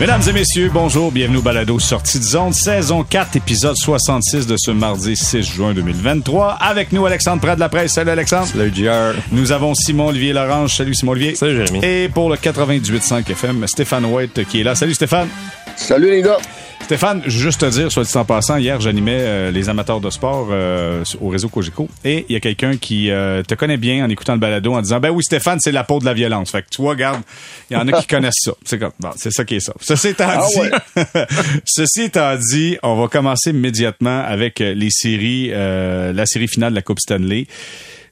Mesdames et messieurs, bonjour, bienvenue au Balado Sortie de zone, saison 4, épisode 66 de ce mardi 6 juin 2023. Avec nous, Alexandre Prat de la presse. Salut Alexandre. Salut JR. Nous avons Simon-Olivier Lorange. Salut Simon-Olivier. Salut Jérémy. Et pour le 98.5 FM, Stéphane White qui est là. Salut Stéphane. Salut les gars. Stéphane, juste te dire, soit dit en passant, hier, j'animais euh, les amateurs de sport euh, au réseau Cogeco et il y a quelqu'un qui euh, te connaît bien en écoutant le balado en disant Ben oui, Stéphane, c'est la peau de la violence. Fait que tu vois, regarde, il y en a qui connaissent ça. C'est comme bon, c'est ça qui est ça. Ceci étant Ah dit, ouais. ceci étant dit, on va commencer immédiatement avec les séries, euh, la série finale de la Coupe Stanley.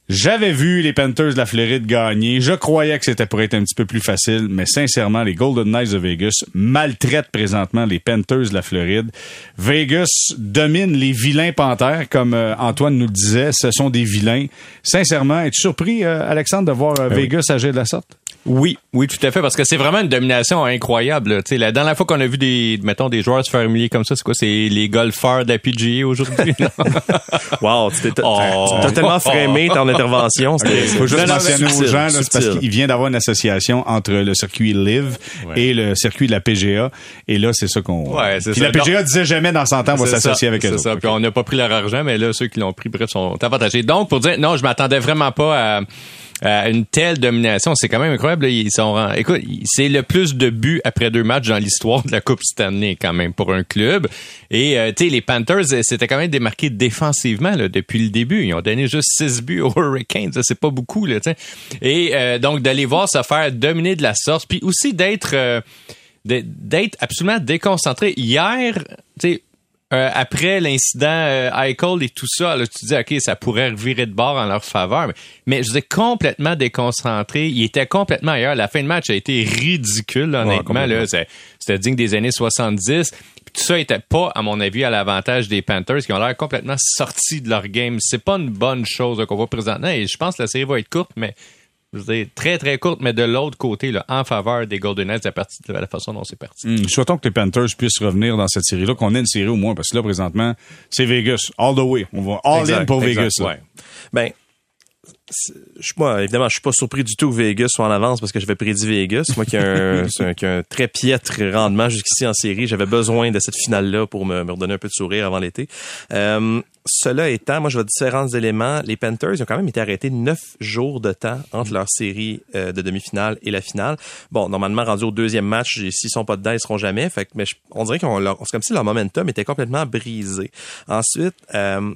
J'avais vu les Panthers de la Floride gagner. Je croyais que c'était pour être un petit peu plus facile, mais sincèrement, les Golden Knights de Vegas maltraitent présentement les Panthers de la Floride. Vegas domine les vilains Panthers, comme euh, Antoine nous le disait. Ce sont des vilains. Sincèrement, es-tu surpris, euh, Alexandre, de voir euh, Vegas agir de la sorte? Oui, oui, tout à fait, parce que c'est vraiment une domination incroyable. là. Tu sais, la dernière fois qu'on a vu des, mettons, des joueurs se faire humilier comme ça, c'est quoi? C'est les golfeurs de la PGA aujourd'hui? Wow, tu t'es Oh. tellement frémé ton intervention. C'était Il faut juste Non, non, mentionner aux gens, là, c'est parce qu'il vient d'avoir une association entre le circuit Live et le circuit de la PGA. Et là, c'est ça qu'on... Ouais, c'est Puis ça. la PGA disait jamais dans 100 ans, on va s'associer avec eux C'est ça. Puis on n'a pas pris leur argent, mais là, ceux qui l'ont pris, bref, sont avantagés. Donc, pour dire, non, je m'attendais vraiment pas à, à une telle domination. C'est quand même incroyable. Ils sont, écoute, c'est le plus de buts après deux matchs dans l'histoire de la Coupe Stanley, quand même, pour un club. Et, euh, tu sais, les Panthers, euh, c'était quand même démarqué défensivement, depuis le début. Ils ont donné juste six buts aux Hurricanes. C'est pas beaucoup, là, tu sais. Et, euh, donc, d'aller voir se faire dominer de la sorte, puis aussi d'être, euh, d'être absolument déconcentré. Hier, euh, après l'incident euh, Eichel et tout ça, là, tu dis ok, ça pourrait revirer de bord en leur faveur, mais, mais je dis complètement déconcentré. Il était complètement ailleurs. La fin de match a été ridicule, honnêtement. là, C'est- c'était digne des années 70. Puis tout ça était pas, à mon avis, à l'avantage des Panthers qui ont l'air complètement sortis de leur game. C'est pas une bonne chose qu'on voit présentement. Et je pense que la série va être courte, mais je veux dire, très très courte, mais de l'autre côté, là, en faveur des Golden Knights, à partir de la façon dont c'est parti. Hum, souhaitons que les Panthers puissent revenir dans cette série-là, qu'on ait une série au moins, parce que là, présentement, c'est Vegas. All the way. On va all in Exact, pour exact, Vegas. Ouais. Ben, je suis pas, évidemment, je suis pas surpris du tout que Vegas soit en avance parce que j'avais prédit Vegas. Moi qui ai un, qui a un très piètre rendement jusqu'ici en série, j'avais besoin de cette finale-là pour me, me redonner un peu de sourire avant l'été. Euh, cela étant, moi je vois différents éléments. Les Panthers ils ont quand même été arrêtés neuf jours de temps entre leur série euh, de demi-finale et la finale. Bon, normalement rendu au deuxième match, s'ils sont pas dedans, ils seront jamais. Fait que, mais je- on dirait qu'on leur- c'est comme si leur momentum était complètement brisé. Ensuite, euh,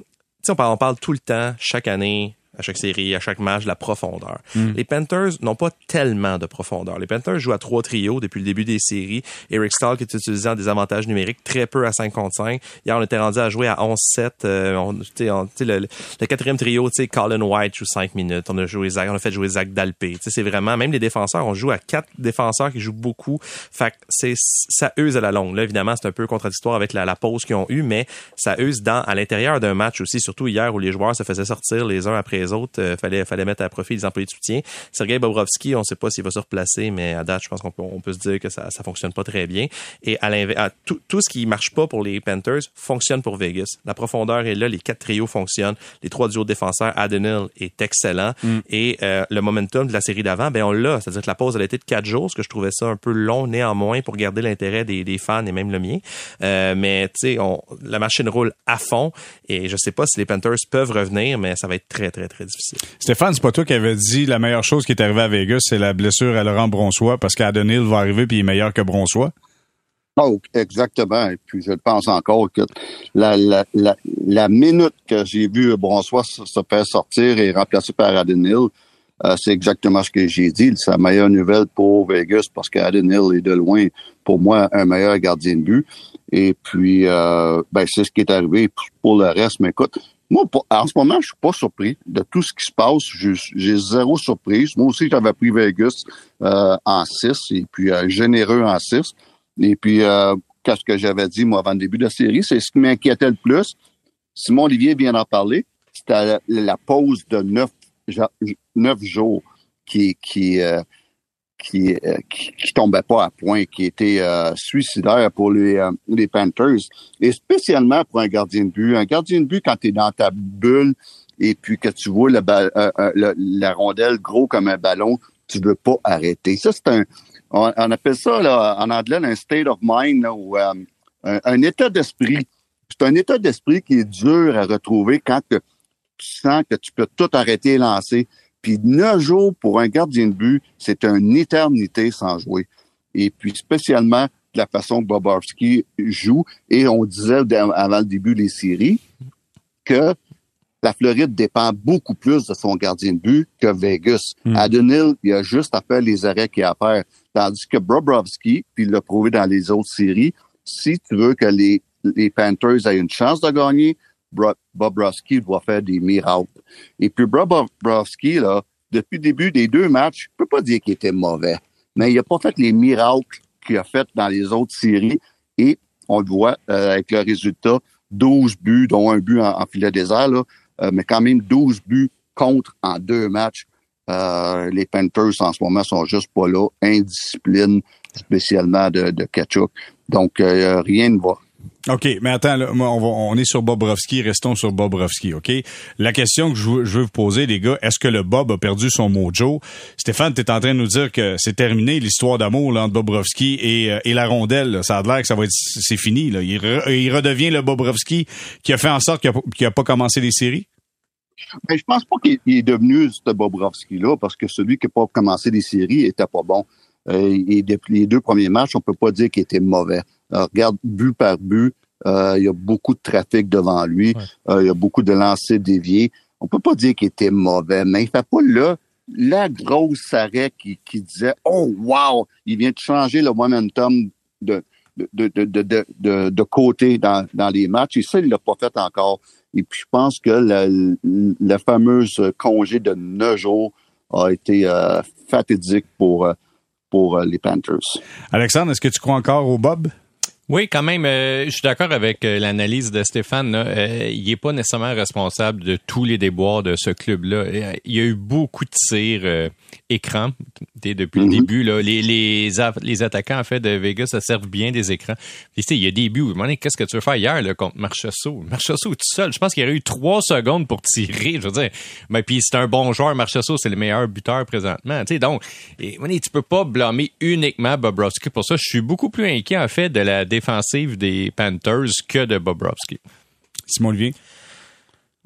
on parle, on parle tout le temps, chaque année, à chaque série, à chaque match, de la profondeur. Les Panthers n'ont pas tellement de profondeur. Les Panthers jouent à trois trios depuis le début des séries. Eric Stahl qui est utilisé en désavantage numérique, très peu à 5 contre 5. Hier, on était rendu à jouer à 11-7. Euh, on- on- le, le quatrième trio, tu sais, Colin White joue 5 minutes. On a joué Zach, on a fait jouer Zach Dalpé. C'est vraiment, même les défenseurs, on joue à quatre défenseurs qui jouent beaucoup. Fait que c'est, ça use à la longue. Là, évidemment, c'est un peu contradictoire avec la, la pause qu'ils ont eue, mais ça use dans, à l'intérieur d'un match aussi, surtout hier où les joueurs se faisaient sortir les uns après les autres. Euh, fallait, fallait mettre à profit les employés de soutien. Sergei Bobrovski, on sait pas s'il va se replacer, mais à date, je pense qu'on peut, on peut se dire que ça, ça fonctionne pas très bien. Et à l'inverse, tout, tout ce qui marche pas pour les Panthers fonctionne pour Vegas. La profondeur est là, les quatre trios fonctionnent, les trois duos défenseurs, Adenil est excellent. Et euh, le momentum de la série d'avant, ben on l'a. C'est-à-dire que la pause elle a été de quatre jours, ce que je trouvais ça un peu long néanmoins pour garder l'intérêt des, des fans et même le mien. Euh, mais tu sais, la machine roule à fond et je sais pas si les Panthers peuvent revenir, mais ça va être très très très difficile. Stéphane, c'est pas toi qui avais dit la meilleure chose qui est arrivée à Vegas, c'est la blessure à Laurent Bronsois, parce qu'Adonil va arriver puis il est meilleur que Bronsois? Oh, exactement. Et puis, je pense encore que la, la, la, la minute que j'ai vu Bronsois se se faire sortir et remplacé par Adenil, euh, c'est exactement ce que j'ai dit. C'est la meilleure nouvelle pour Vegas parce qu'Adenil est de loin, pour moi, un meilleur gardien de but. Et puis, euh, ben, c'est ce qui est arrivé pour le reste. Mais écoute, moi, en ce moment, je suis pas surpris de tout ce qui se passe. J'ai zéro surprise. Moi aussi, j'avais pris Vegas euh, en 6 et puis euh, généreux en 6. Et puis, euh, qu'est-ce que j'avais dit, moi, avant le début de la série, c'est ce qui m'inquiétait le plus. Simon Olivier vient d'en parler. C'était la, pause de neuf, neuf jours qui, qui, euh, qui, qui tombait pas à point, qui était euh, suicidaire pour les, euh, les Panthers. Et spécialement pour un gardien de but. Un gardien de but, quand tu es dans ta bulle et puis que tu vois euh, euh, la rondelle gros comme un ballon, tu veux pas arrêter. Ça, c'est un, on, appelle ça là, en anglais un state of mind ou euh, un, état d'esprit. C'est un état d'esprit qui est dur à retrouver quand tu sens que tu peux tout arrêter et lancer. Puis neuf jours pour un gardien de but, c'est une éternité sans jouer. Et puis spécialement de la façon que Bobrovski joue. Et on disait avant le début des séries que la Floride dépend beaucoup plus de son gardien de but que Vegas. Hmm. À Hill, il a juste à faire les arrêts qu'il a à faire. Tandis que Bobrovski, puis il l'a prouvé dans les autres séries, si tu veux que les, les Panthers aient une chance de gagner, Bobrovski doit faire des miracles. Et puis Bobrovski, là, depuis le début des deux matchs, je peux pas dire qu'il était mauvais, mais il a pas fait les miracles qu'il a fait dans les autres séries. Et on le voit euh, avec le résultat, 12 buts, dont un but en, filet désert, là, euh, mais quand même 12 buts contre en deux matchs. Euh, les Panthers en ce moment sont juste pas là. Indiscipline, spécialement de, de Kachuk. Donc, rien ne va. OK, mais attends, on, est sur Bobrovski, restons sur Bobrovski, OK? La question que je, veux vous poser, les gars, est-ce que le Bob a perdu son mojo? Stéphane, tu es en train de nous dire que c'est terminé l'histoire d'amour entre Bobrovski et, euh, et la rondelle. Ça a l'air que ça va être c'est fini. Là. Il, redevient le Bobrovski qui a fait en sorte qu'il n'a pas commencé les séries? Mais ben, je pense pas qu'il est devenu ce Bobrovski-là, parce que celui qui n'a pas commencé les séries était pas bon. Euh, et depuis les deux premiers matchs, on peut pas dire qu'il était mauvais. Euh, regarde, but par but, euh, il y a beaucoup de trafic devant lui. il y a beaucoup de lancers déviés. On peut pas dire qu'il était mauvais, mais il fait pas là la grosse arrêt qui, qui disait Oh wow, il vient de changer le momentum de, de, de, de, de, de côté dans, dans les matchs. Et ça, il l'a pas fait encore. Et puis je pense que la, la fameuse congé de neuf jours a été euh, fatidique pour pour euh, les Panthers. Alexandre, est-ce que tu crois encore au Bob? Oui, quand même, euh, je suis d'accord avec euh, l'analyse de Stéphane. Euh, il n'est pas nécessairement responsable de tous les déboires de ce club-là. Il y a eu beaucoup de tirs écrans depuis le mhm. début. Là. Les, les, les, attaquants en fait de Vegas ça servent bien des écrans. Puis, il y a des buts. Qu'est-ce que tu veux faire hier là, contre Marchessault? Marchessault tout seul. Je pense qu'il y aurait eu trois secondes pour tirer. Je veux dire, mais puis c'est un bon joueur. Marchessault, c'est le meilleur buteur présentement. sais donc, et, tu peux pas blâmer uniquement Bobrovski pour ça. Je suis beaucoup plus inquiet en fait de la défensive des Panthers que de Bobrovski. Simon Olivier?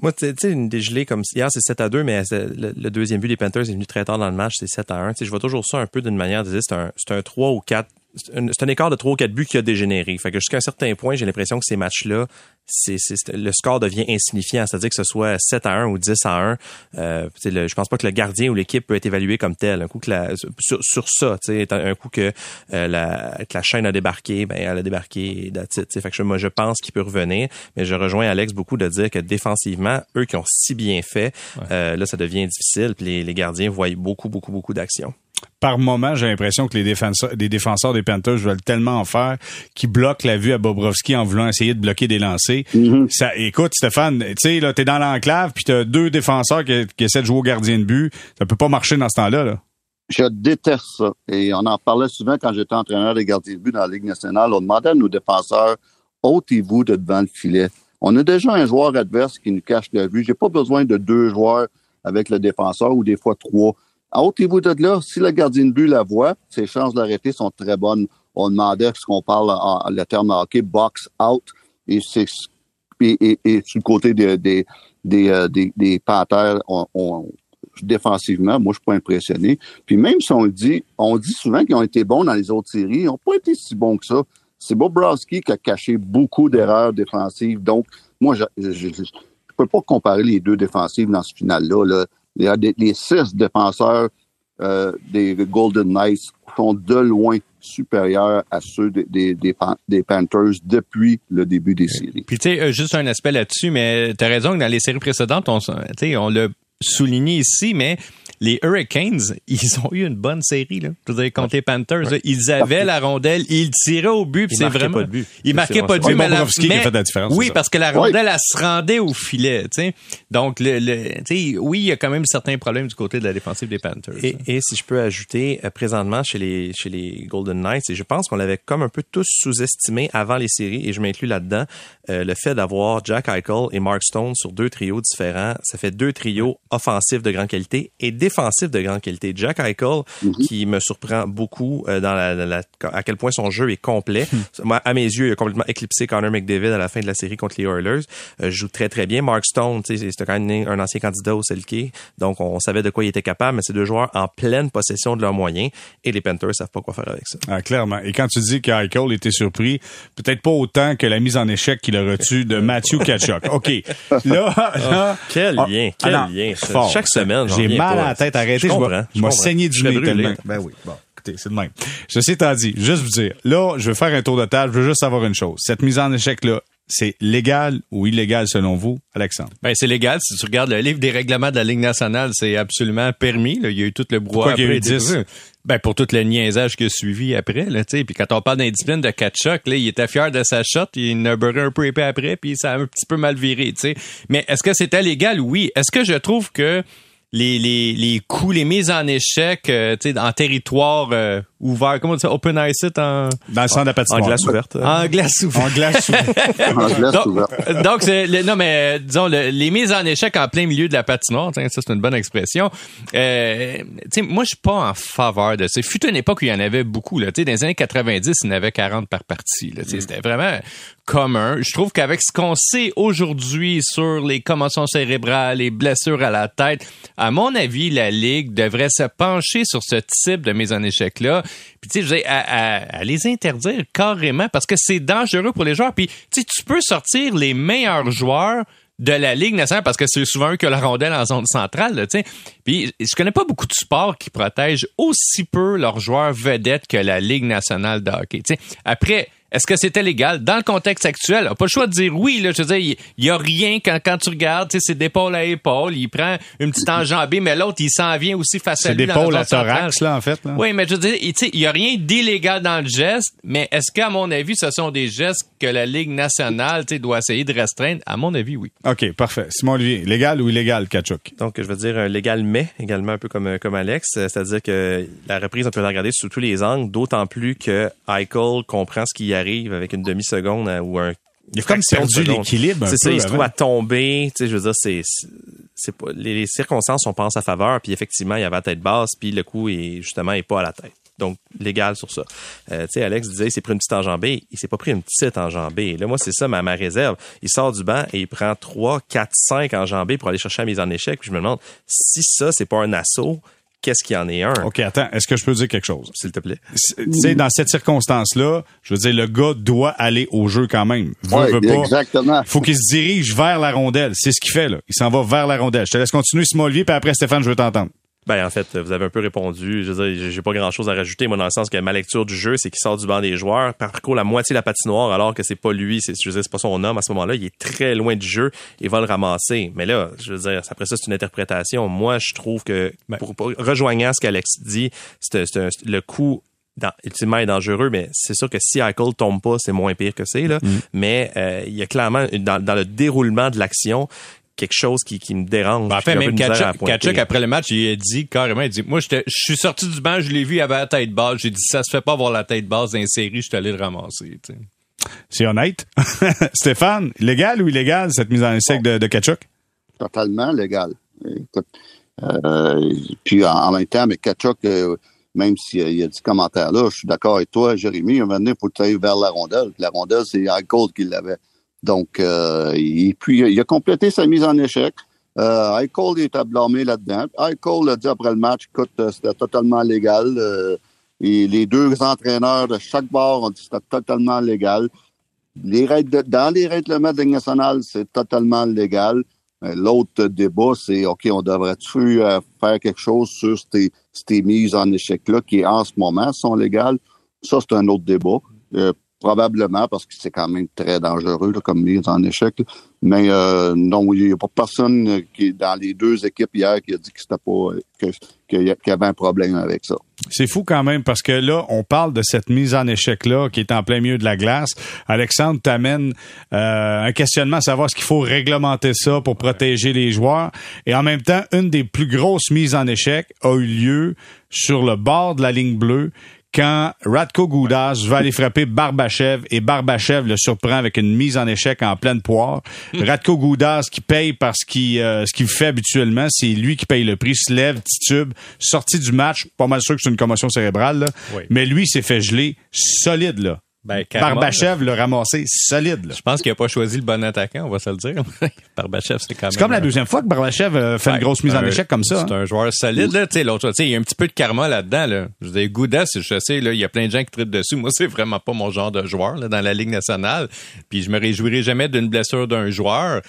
Moi, tu sais, une dégelée comme hier, c'est 7 à 2, mais le, deuxième but des Panthers est venu très tard dans le match, c'est 7 à 1. Tu sais, je vois toujours ça un peu d'une manière de dire c'est un, c'est un 3 ou 4 c'est un écart de 3 ou 4 buts qui a dégénéré. Fait que jusqu'à un certain point, j'ai l'impression que ces matchs-là, c'est, le score devient insignifiant. C'est-à-dire que ce soit 7 à 1 ou 10 à 1. Euh, le, je pense pas que le gardien ou l'équipe peut être évalué comme tel. Un coup que la, sur, sur ça, un coup que, euh, la, que la chaîne a débarqué, ben elle a débarqué. Fait que moi, je pense qu'il peut revenir. Mais je rejoins Alex beaucoup de dire que défensivement, eux qui ont si bien fait, euh, là, ça devient difficile. Puis les, les gardiens voient beaucoup, beaucoup, beaucoup d'actions par moment, j'ai l'impression que les défenseurs, les défenseurs des Panthers veulent tellement en faire qu'ils bloquent la vue à Bobrovski en voulant essayer de bloquer des lancers. Mm-hmm. Ça, écoute, Stéphane, tu sais, là, t'es dans l'enclave puis t'as deux défenseurs qui, essaient de jouer au gardien de but. Ça peut pas marcher dans ce temps-là, là. Je déteste ça. Et on en parlait souvent quand j'étais entraîneur des gardiens de but dans la Ligue nationale. On demandait à nos défenseurs, ôtez-vous de devant le filet. On a déjà un joueur adverse qui nous cache la vue. J'ai pas besoin de deux joueurs avec le défenseur ou des fois trois. Ôtez-vous de là, si le gardien de but la voit, ses chances d'arrêter sont très bonnes. On demandait ce qu'on parle en, le terme hockey, box out, et c'est et, le côté des des des, euh, Panthers, défensivement, moi je suis pas impressionné. Puis même si on le dit, on dit souvent qu'ils ont été bons dans les autres séries, ils n'ont pas été si bons que ça. C'est Bobrovski qui a caché beaucoup d'erreurs défensives. Donc, moi, je ne peux pas comparer les deux défensives dans ce final-là. Là les, six défenseurs euh, des Golden Knights sont de loin supérieurs à ceux des, des, Panthers depuis le début des séries. Puis tu sais, euh, juste un aspect là-dessus, mais tu as raison que dans les séries précédentes, on, on l'a souligné ici, mais les Hurricanes, ils ont eu une bonne série là. Je veux dire, contre les Panthers, ils avaient la rondelle, ils tiraient au but, c'est vraiment pas de but. Ils marquaient pas de but, mais, la... fait la différence, oui, parce que la rondelle elle se rendait au filet, tu sais. Donc le, le oui, il y a quand même certains problèmes du côté de la défensive des Panthers. Et, et si je peux ajouter euh, présentement chez les chez les Golden Knights, et je pense qu'on l'avait comme un peu tous sous-estimé avant les séries et je m'inclus là-dedans, euh, le fait d'avoir Jack Eichel et Mark Stone sur deux trios différents, ça fait deux trios offensifs de grande qualité et défensif de grande qualité. Jack Eichel, qui me surprend beaucoup euh, dans la, la- la- à quel point son jeu est complet. Moi, à mes yeux, il a complètement éclipsé Connor McDavid à la fin de la série contre les Oilers. Euh, joue très très bien. Mark Stone, c'était quand même un ancien candidat au Selke, donc on savait de quoi il était capable. Mais c'est deux joueurs en pleine possession de leurs moyens et les Panthers savent pas quoi faire avec ça. Ah, clairement. Et quand tu dis qu'Eichel était surpris, peut-être pas autant que la mise en échec qu'il a reçue de Matthew Kachuk. OK. Là, là Quel Ah, lien, ah quel non, lien. fort. Chaque semaine, J'ai mal à la tête. Arrêtez, Je je vais- saigner du nez tellement. Ben oui, bon. Écoutez, c'est le même. Ceci étant dit, juste vous dire, là, je veux faire un tour de table, je veux juste savoir une chose. Cette mise en échec-là, c'est légal ou illégal selon vous, Alexandre? Ben, c'est légal. Si tu regardes le livre des règlements de la Ligue nationale, c'est absolument permis. là. Il y a eu tout le brouhaha. Pourquoi qu'il y a eu après, 10? Ben, pour tout le niaisage qui a suivi après, là, tu sais. Puis quand on parle d'indiscipline de Kachuk, là, il était fier de sa shot, il a beurré un peu épais après, puis ça a un petit peu mal viré, tu sais. Mais est-ce que c'était légal? Oui. Est-ce que je trouve que les, les, les coups, les mises en échec, euh, tu sais, en territoire euh, ouvert, comment on dit ça, open ice it en, Dans le centre de la En patinoire. glace ouverte. en glace ouverte? En glace ouverte. En glace Donc, ouverte. donc, c'est le- non, mais disons, le- les mises en échec en plein milieu de la patinoire, tiens, ça c'est une bonne expression. Euh, tu sais, moi, je suis pas en faveur de ça. Fut une époque où il y en avait beaucoup. Là, Tu sais, dans les années 90, il y en avait 40 par partie. Là, Tu sais, C'était vraiment commun. Je trouve qu'avec ce qu'on sait aujourd'hui sur les commotions cérébrales, les blessures à la tête, à mon avis, la Ligue devrait se pencher sur ce type de mise en échec-là. Puis, tu sais, à, les interdire carrément parce que c'est dangereux pour les joueurs. Puis, tu peux sortir les meilleurs joueurs de la Ligue nationale parce que c'est souvent eux qui ont la rondelle en zone centrale, là. Puis je connais pas beaucoup de sports qui protègent aussi peu leurs joueurs vedettes que la Ligue nationale de hockey. Après, est-ce que c'était légal? Dans le contexte actuel, on n'a pas le choix de dire oui. Là, je veux dire, il il y a rien quand, quand tu regardes, tu sais, c'est d'épaule à épaule. Il prend une petite enjambée, mais l'autre, il s'en vient aussi face à C'est lui. d'épaule à thorax, là, en fait. Là. Oui, mais je veux dire, tu sais, il n'y a rien d'illégal dans le geste, mais est-ce qu'à mon avis, ce sont des gestes que la Ligue nationale tu sais, doit essayer de restreindre? À mon avis, oui. OK, parfait. Simon Olivier, légal ou illégal, Kachuk? Donc, je veux dire légal mais, également un peu comme, comme Alex. Euh, C'est-à-dire que la reprise, on peut la regarder sous tous les angles, d'autant plus que Eichel comprend ce qui y arrive avec une demi-seconde ou un Il a comme perdu l'équilibre C'est ça, il se trouve à tomber. Tu sais, je veux dire, c'est, c'est- c'est pas, les, les circonstances pas en sa faveur. Puis effectivement, il y avait la tête basse, puis le coup est justement est pas à la tête. Donc légal sur ça. Euh, tu sais, Alex disait, il s'est pris une petite enjambée. Il s'est pas pris une petite enjambée. Là, moi, c'est ça ma, ma réserve. Il sort du banc et il prend 3, 4, 5 enjambées pour aller chercher la mise en échec. Puis je me demande si ça, c'est pas un assaut. Qu'est-ce qu'il y en est un, OK, attends, est-ce que je peux dire quelque chose? s'il te plaît? C'est- Tu sais, dans cette circonstance-là, je veux dire, le gars doit aller au jeu quand même. Veut, Ouais, veut pas. exactement. faut qu'il se dirige vers la rondelle. C'est ce qu'il fait, là. Il s'en va vers la rondelle. Je te laisse continuer, Simon Olivier, puis après, Stéphane, je veux t'entendre. Ben en fait, vous avez un peu répondu. Je veux dire, j'ai pas grand chose à rajouter, moi, dans le sens que ma lecture du jeu, c'est qu'il sort du banc des joueurs, parcourt la moitié de la patinoire, alors que c'est pas lui, c'est, je veux dire, c'est pas son homme à ce moment-là. Il est très loin du jeu et va le ramasser. Mais là, je veux dire, après ça, c'est une interprétation. Moi, je trouve que, pour, pour- rejoignant ce qu'Alex dit, c'est, c'est un- le coup dans, ultimement est dangereux, mais c'est sûr que si Eichel tombe pas, c'est moins pire que c'est là. Mais euh, il y a clairement dans le déroulement de l'action quelque chose qui, qui me dérange. Ben, en fait, même Kachuk, après le match, il a dit carrément, il dit, moi, j'étais- je suis sorti du banc, je l'ai vu, il avait la tête basse. J'ai dit, ça se fait pas avoir la tête basse dans une série, je suis allé le ramasser. C'est honnête. Stéphane, légal ou illégal, cette mise en échec de, de Kachuk? totalement légal. Écoute, euh, puis en, en même temps, mais Kachuk, euh, même s'il il a dit ce commentaire-là, je suis d'accord avec toi, Jérémy, un moment donné, il faut que tu ailles vers la rondelle. La rondelle, c'est Eichel qui l'avait. Donc, euh, et puis, il a complété sa mise en échec. Euh, est à blâmer là-dedans. Eichel a dit après le match, écoute, euh, c'était totalement légal. Euh, et les deux entraîneurs de chaque bord ont dit c'était totalement légal. Les règles dans les règlements de nationale, c'est totalement légal. L'autre débat, c'est OK, on devrait-tu euh, faire quelque chose sur ces, ces mises en échec-là qui, en ce moment, sont légales? Ça, c'est un autre débat. Euh, probablement parce que c'est quand même très dangereux là, comme mise en échec. là. Mais euh, non, il n'y a pas personne euh, qui dans les deux équipes hier qui a dit que c'était pas euh, que- qu'il y avait un problème avec ça. C'est fou quand même parce que là, on parle de cette mise en échec-là qui est en plein milieu de la glace. Alexandre t'amène euh, un questionnement à savoir ce qu'il faut réglementer ça pour protéger les joueurs. Et en même temps, une des plus grosses mises en échec a eu lieu sur le bord de la ligne bleue quand Radko Goudas va aller frapper Barbachev et Barbachev le surprend avec une mise en échec en pleine poire. Hmm. Radko Goudas qui paye parce qu'il euh, ce qu'il fait habituellement, c'est lui qui paye le prix, se lève, titube, sorti du match, pas mal sûr que c'est une commotion cérébrale, là. Oui. mais lui s'est fait geler solide là. Ben, Barbachev l'a ramassé solide là. Je pense qu'il a pas choisi le bon attaquant, on va se le dire. Barbachev, c'est quand même. C'est comme la deuxième fois que Barbachev euh, fait une grosse mise en un- échec comme ça. C'est hein. un joueur solide, là. Tu sais, l'autre, tu sais, il y a un petit peu de karma là-dedans, là. Je veux dire, Goudas, je sais, là, il y a plein de gens qui traitent dessus. Moi, c'est vraiment pas mon genre de joueur, là, dans la Ligue nationale. Puis je me réjouirai jamais d'une blessure d'un joueur.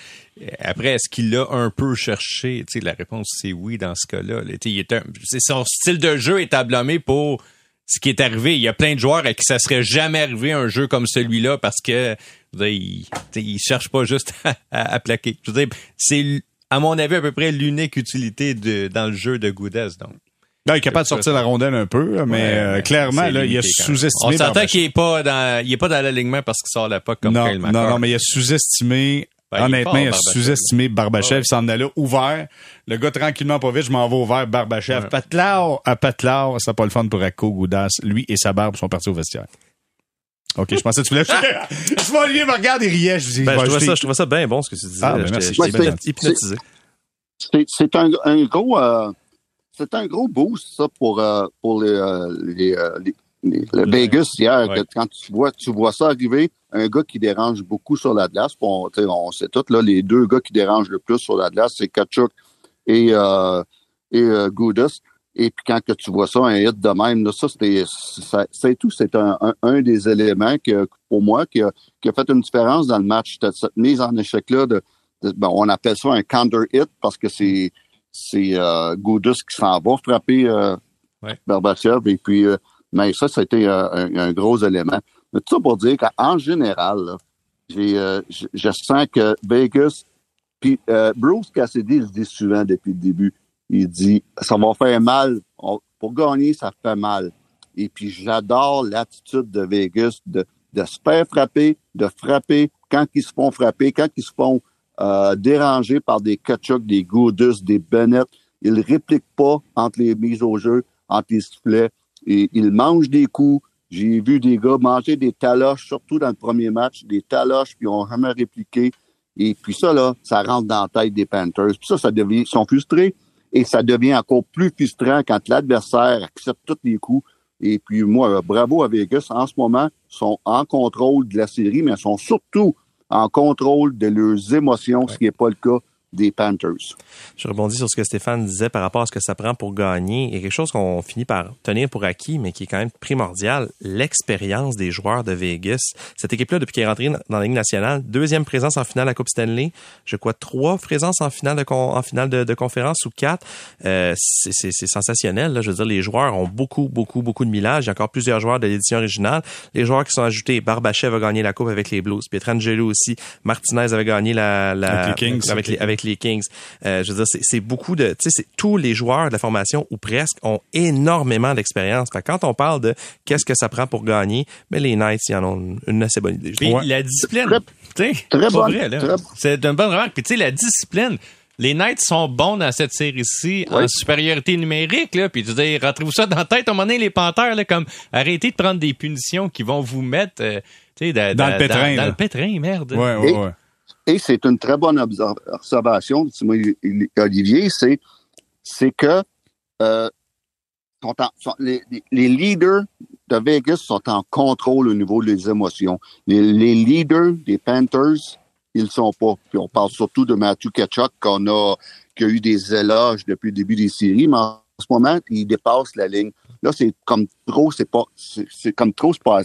Après, est-ce qu'il l'a un peu cherché? Tu sais, la réponse, c'est oui dans ce cas-là. là. Tu sais, il est un- c'est son style de jeu est à blâmer pour ce qui est arrivé. Il y a plein de joueurs à qui ça serait jamais arrivé un jeu comme celui-là parce que dire, il, tu sais, il cherche pas juste à, à- à plaquer. Je veux dire, c'est à mon avis à peu près l'unique utilité de, dans le jeu de Goudas. Donc, Là, il est capable de sortir la rondelle un peu, mais Ouais, euh, clairement, là, il a sous-estimé. On s'entend qu'il est pas dans, il est pas dans l'alignement parce qu'il sort la puck comme non, Kyle non, non, mais il a sous-estimé. Ben, honnêtement, il a Barbachev. sous-estimé Barbachev. Ouais. Il s'en allait ouvert. Le gars, tranquillement, pas vite, je m'en vais ouvert Barbachev. Ouais. Patlar, à Patlar, ça pas le fun pour Akko Goudas. Lui et sa barbe sont partis au vestiaire. OK, je pensais que tu voulais. je vois Olivier me regarde et riait. Je dis, Ben, je je, vais trouvais ça, je trouvais ça bien bon ce que tu disais. Ah, ben, merci. hypnotisé. C'est c'est un, un gros euh, c'est un gros boost ça pour euh, pour les, euh, les, euh, les- les- le Vegas hier Ouais. quand tu vois tu vois ça arriver un gars qui dérange beaucoup sur la glace on, on sait tous là les deux gars qui dérangent le plus sur la glace c'est Kachuk et euh, et euh, Goudas et puis quand que tu vois ça un hit de même là, ça c'est tout c'est un, un, un des éléments que pour moi qui a, qui a fait une différence dans le match C'était cette mise en échec là de de- ben, on appelle ça un counter hit parce que c'est c'est euh, Goudas qui s'en va frapper euh, Ouais. Et puis euh, mais ça c'était euh, un, un gros élément. Mais tout ça pour dire qu'en général, là, euh, je, sens que Vegas puis euh, Bruce Cassidy il dit souvent depuis le début. Il dit ça va faire mal. Pour gagner, ça fait mal. Et puis j'adore l'attitude de Vegas de, de se faire frapper, de frapper quand ils se font frapper, quand ils se font euh, dérangés par des Kachuk, des Goudus, des Bennett. Ils répliquent pas entre les mises au jeu, entre les sifflets. Et ils mangent des coups. J'ai vu des gars manger des taloches, surtout dans le premier match, des taloches, puis ils ont jamais répliqué. Et puis ça, là, ça rentre dans la tête des Panthers. Puis ça, ça devient, ils sont frustrés. Et ça devient encore plus frustrant quand l'adversaire accepte tous les coups. Et puis moi, bravo à Vegas. En ce moment, ils sont en contrôle de la série, mais ils sont surtout en contrôle de leurs émotions, ce qui n'est pas le cas des Panthers. Je rebondis sur ce que Stéphane disait par rapport à ce que ça prend pour gagner. Il y a quelque chose qu'on finit par tenir pour acquis, mais qui est quand même primordial, l'expérience des joueurs de Vegas. Cette équipe-là, depuis qu'elle est rentrée dans la Ligue nationale, deuxième présence en finale à la Coupe Stanley, je crois trois présences en finale de, con- en finale de, de conférence ou quatre. Euh, c'est sensationnel. Là. Je veux dire, les joueurs ont beaucoup, beaucoup, beaucoup de millage. Il y a encore plusieurs joueurs de l'édition originale. Les joueurs qui sont ajoutés, Barbachev a gagné la Coupe avec les Blues, Pietrangelo aussi, Martinez avait gagné la, la Avec les Kings. avec les, avec les Kings. Euh, je veux dire, c'est- beaucoup de, tu sais, tous les joueurs de la formation ou presque ont énormément d'expérience. Quand on parle de qu'est-ce que ça prend pour gagner, mais les Knights, ils en ont une, assez bonne idée. Puis la discipline, Très- bonne, C'est une bonne remarque. Puis tu sais, la discipline, les Knights sont bons dans cette série-ci en supériorité numérique, là. Puis tu dis, rentrez-vous ça dans la tête, à un moment donné, les Panthers, là, comme, arrêtez de prendre des punitions qui vont vous mettre, euh, tu sais, da- Dans da- le pétrin, Dans, là. le pétrin, merde. Ouais, ouais, Et- ouais. Et c'est une très bonne obser- observation, Olivier, c'est c'est que euh, les, leaders de Vegas sont en contrôle au niveau des émotions. Les, les leaders des Panthers, ils sont pas. Puis on parle surtout de Matthew Ketchuk qu'on a qui a eu des éloges depuis le début des séries, mais en ce moment, il dépasse la ligne. Là, c'est comme trop, c'est pas, c'est comme trop, c'est pas,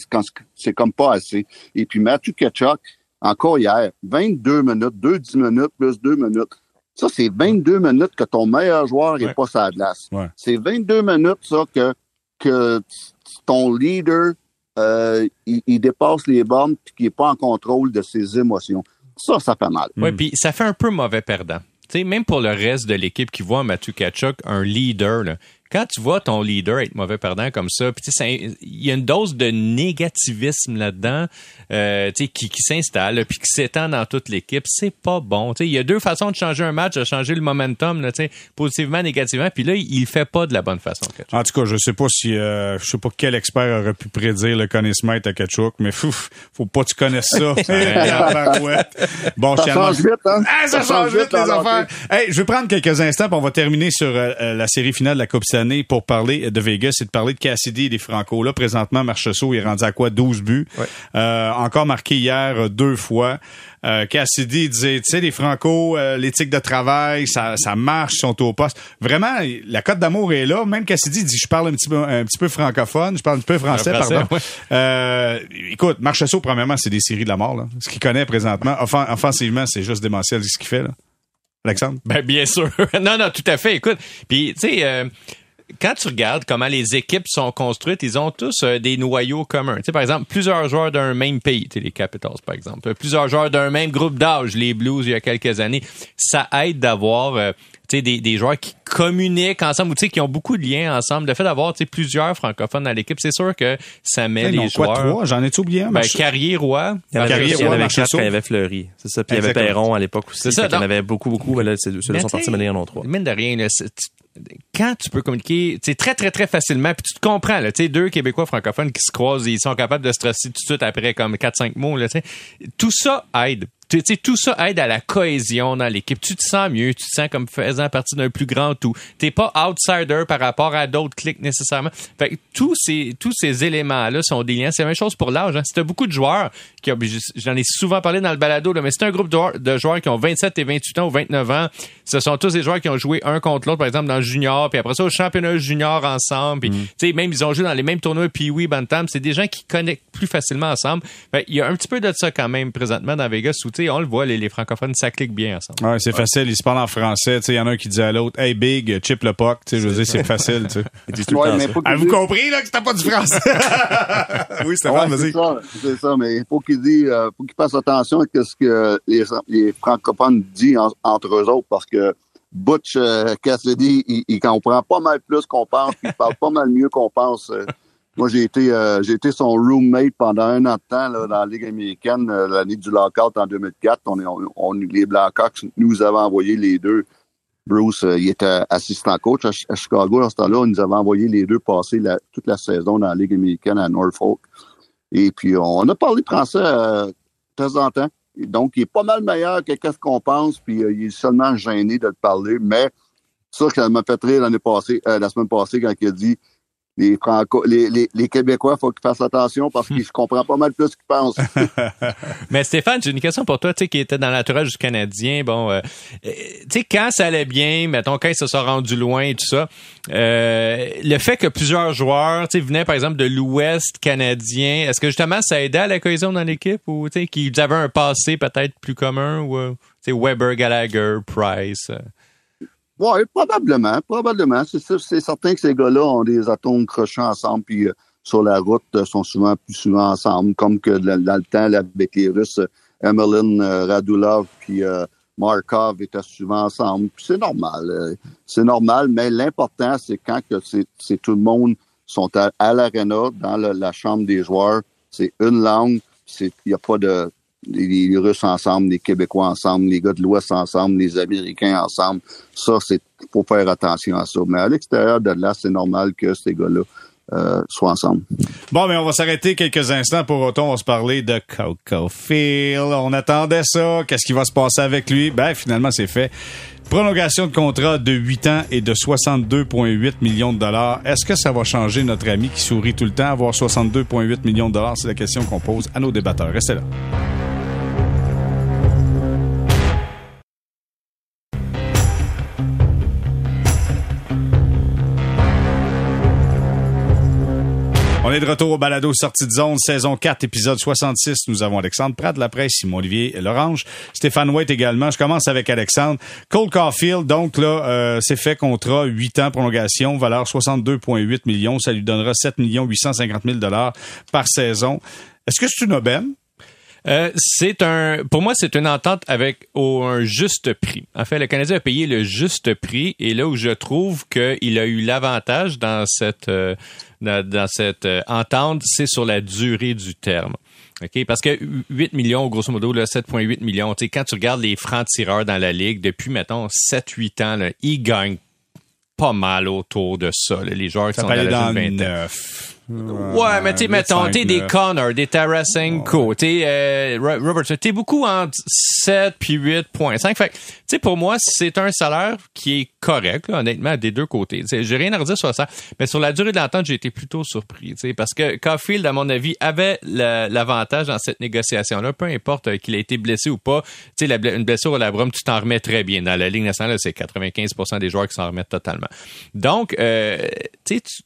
c'est- comme pas assez. Et puis Matthew Ketchuk, encore hier, 22 minutes, 2 10 minutes plus 2 minutes. Ça, c'est 22 minutes que ton meilleur joueur n'est Ouais. pas la glace. Ouais. C'est 22 minutes, ça, que, que ton leader, euh, il, il dépasse les bornes et qu'il n'est pas en contrôle de ses émotions. Ça, ça fait mal. Ouais, puis ça fait un peu mauvais perdant. Tu sais, même pour le reste de l'équipe qui voit Mathieu Kachuk un leader, là, quand tu vois ton leader être mauvais perdant comme ça, puis tu sais, il y a une dose de négativisme là-dedans, euh, tu sais, qui, qui s'installe, puis qui s'étend dans toute l'équipe. C'est pas bon. Tu sais, il y a deux façons de changer un match, de changer le momentum, là, tu sais, positivement, négativement. Puis là, il fait pas de la bonne façon. En tout cas, je sais pas si, euh, je sais pas quel expert aurait pu prédire le Connie Smith à Ketchuk, mais fou, faut pas que tu connaisses ça. bon, ça change vite, hein? Ah, ça, change vite, les affaires. Hey, je vais prendre quelques instants, puis on va terminer sur euh, la série finale de la Coupe pour parler de Vegas et de parler de Cassidy et des Franco. Là, présentement, Marchessault est rendu à quoi? 12 buts. Euh, encore marqué hier deux fois. Euh, Cassidy disait, tu sais, les Franco, l'éthique de travail, ça, ça marche, ils sont au poste. Vraiment, la cote d'amour est là. Même Cassidy dit, je parle un petit peu, un petit peu francophone, je parle un petit peu français, pardon. Euh, écoute, Marchessault, premièrement, c'est des séries de la mort. Là. Ce qu'il connaît présentement, offensivement, c'est juste démentiel ce qu'il fait. Là. Alexandre? Ben, bien sûr. non, non, tout à fait. Écoute, puis, tu sais, euh, quand tu regardes comment les équipes sont construites, ils ont tous euh, des noyaux communs. Tu sais, par exemple, plusieurs joueurs d'un même pays, tu sais, les Capitals, par exemple. Plusieurs joueurs d'un même groupe d'âge, les Blues, il y a quelques années. Ça aide d'avoir euh, des, des joueurs qui communiquent ensemble ou qui ont beaucoup de liens ensemble. Le fait d'avoir plusieurs francophones dans l'équipe, c'est sûr que ça met les joueurs. J'en ai oublié Ben, Carrier Roy. Il y avait, Carrier, il y avait quatre quand il y avait Fleury. C'est ça. Puis il y avait Perron à l'époque aussi. C'est ça. Il y en avait beaucoup, beaucoup. Mais là, ceux-là sont partis, mais il y en a trois. Mine de rien, là, quand tu peux communiquer très, très, très facilement, puis tu te comprends, là, deux Québécois francophones qui se croisent, ils sont capables de se tracer tout de suite après comme 4-5 mots, là, tout ça aide tu sais, tout ça aide à la cohésion dans l'équipe. Tu te sens mieux, tu te sens comme faisant partie d'un plus grand tout. T'es pas outsider par rapport à d'autres clics nécessairement. Fait que tous ces, tous ces éléments-là sont des liens. C'est la même chose pour l'âge. Hein. Si beaucoup de joueurs, qui j'en ai souvent parlé dans le balado, là, mais c'est un groupe de, joueurs qui ont 27 et 28 ans ou 29 ans. Ce sont tous des joueurs qui ont joué un contre l'autre, par exemple, dans le junior, puis après ça, au championnat junior ensemble. Puis, mm. tu sais, même, ils ont joué dans les mêmes tournois, puis oui, Bantam. C'est des gens qui connectent plus facilement ensemble. il y a un petit peu de ça quand même présentement dans Vegas où, on le voit, les, francophones, ça clique bien ensemble. Ouais, c'est facile. Ils se parlent en français. Il y en a un qui dit à l'autre, Hey, Big, chip le puck. Je veux dire, c'est facile. Avez-vous compris là, que c'était pas du français? oui, c'était ouais, vas-y. C'est ça, mais il faut qu'il dise, euh, faut qu'il fasse attention à ce que les, les francophones disent entre eux autres parce que Butch euh, Cassidy, il, il, comprend pas mal plus qu'on pense, il parle pas mal mieux qu'on pense. Euh, moi, j'ai été, euh, j'ai été son roommate pendant un an de temps là, dans la Ligue américaine, euh, l'année du lockout en 2004. On, on, on, les Blackhawks nous avaient envoyé les deux. Bruce, euh, il était assistant coach à, Chicago à ce temps-là. On nous avait envoyé les deux passer la, toute la saison dans la Ligue américaine à Norfolk. Et puis, on a parlé français de temps en temps. donc, il est pas mal meilleur que qu'est-ce qu'on pense. Puis, il est seulement gêné de le parler. Mais ça, ça m'a fait rire l'année passée, la semaine passée quand il a dit les, Franco, les, les, les Québécois, faut qu'ils fassent attention parce qu'ils comprennent pas mal plus ce qu'ils pensent. Mais Stéphane, j'ai une question pour toi, tu sais, qui était dans l'entourage du Canadien. Bon, euh, tu sais, quand ça allait bien, mettons, quand ils se sont rendus loin et tout ça, euh, le fait que plusieurs joueurs, tu sais, venaient par exemple de l'Ouest canadien, est-ce que justement ça aidait à la cohésion dans l'équipe ou, tu sais, qu'ils avaient un passé peut-être plus commun ou, euh, tu sais, Weber, Gallagher, Price? Oui, probablement, probablement. C'est certain que ces gars-là ont des atomes crochants ensemble, puis euh, sur la route euh, sont souvent plus souvent ensemble, comme que dans, le temps, avec les Russes, euh, Radulov puis Markov étaient souvent ensemble. C'est normal. c'est normal, mais l'important, c'est quand que c'est tout le monde sont à, à l'aréna, dans la chambre des joueurs, c'est une langue, il n'y a pas de les, Russes ensemble, les Québécois ensemble, les gars de l'Ouest ensemble, les Américains ensemble. Ça, c'est faut faire attention à ça. Mais à l'extérieur de là, c'est normal que ces gars-là euh, soient ensemble. Bon, mais on va s'arrêter quelques instants pour autant. On va se parler de Coco Phil. On attendait ça. Qu'est-ce qui va se passer avec lui? Ben, finalement, c'est fait. Prolongation de contrat de 8 ans et de 62,8 millions de dollars. Est-ce que ça va changer notre ami qui sourit tout le temps? Avoir 62,8 millions de dollars, c'est la question qu'on pose à nos débatteurs. Restez là. On est de retour au balado Sortie de zone, saison 4, épisode 66. Nous avons Alexandre Pratt la presse, Simon-Olivier Lorange, Stéphane White également. Je commence avec Alexandre. Cole Caulfield, donc là, euh, c'est fait contrat, 8 ans prolongation, valeur 62,8 millions. Ça lui donnera 7 850 000 dollars par saison. Est-ce que c'est une aubaine? Euh, c'est un, pour moi, c'est une entente avec au, un juste prix. En fait, le Canadien a payé le juste prix et là où je trouve qu'il a eu l'avantage dans cette euh, dans, dans, cette euh, entente, c'est sur la durée du terme. OK? Parce que 8 millions, grosso modo, 7,8 millions, tu sais, quand tu regardes les francs-tireurs dans la Ligue, depuis, mettons, 7-8 ans, là, ils gagnent pas mal autour de ça, là, les joueurs qui Ça sont dans la dans jeune vingtaine. 9. Ouais, mais tu sais, mettons, t'es des Connor, des Tarasenko, t'es euh, Ro- Robertson, t'es beaucoup entre 7 puis 8.5. Fait que, tu sais, pour moi, c'est un salaire qui est correct, là, honnêtement, des deux côtés. J'ai rien à redire sur ça. Mais sur la durée de l'entente, j'ai été plutôt surpris, tu parce que Caulfield, à mon avis, avait la- l'avantage dans cette négociation-là, peu importe euh, qu'il ait été blessé ou pas. Tu sais, la une blessure au labrum, tu t'en remets très bien. Dans la Ligue nationale, c'est 95% des joueurs qui s'en remettent totalement. Donc, euh, tu sais, tu-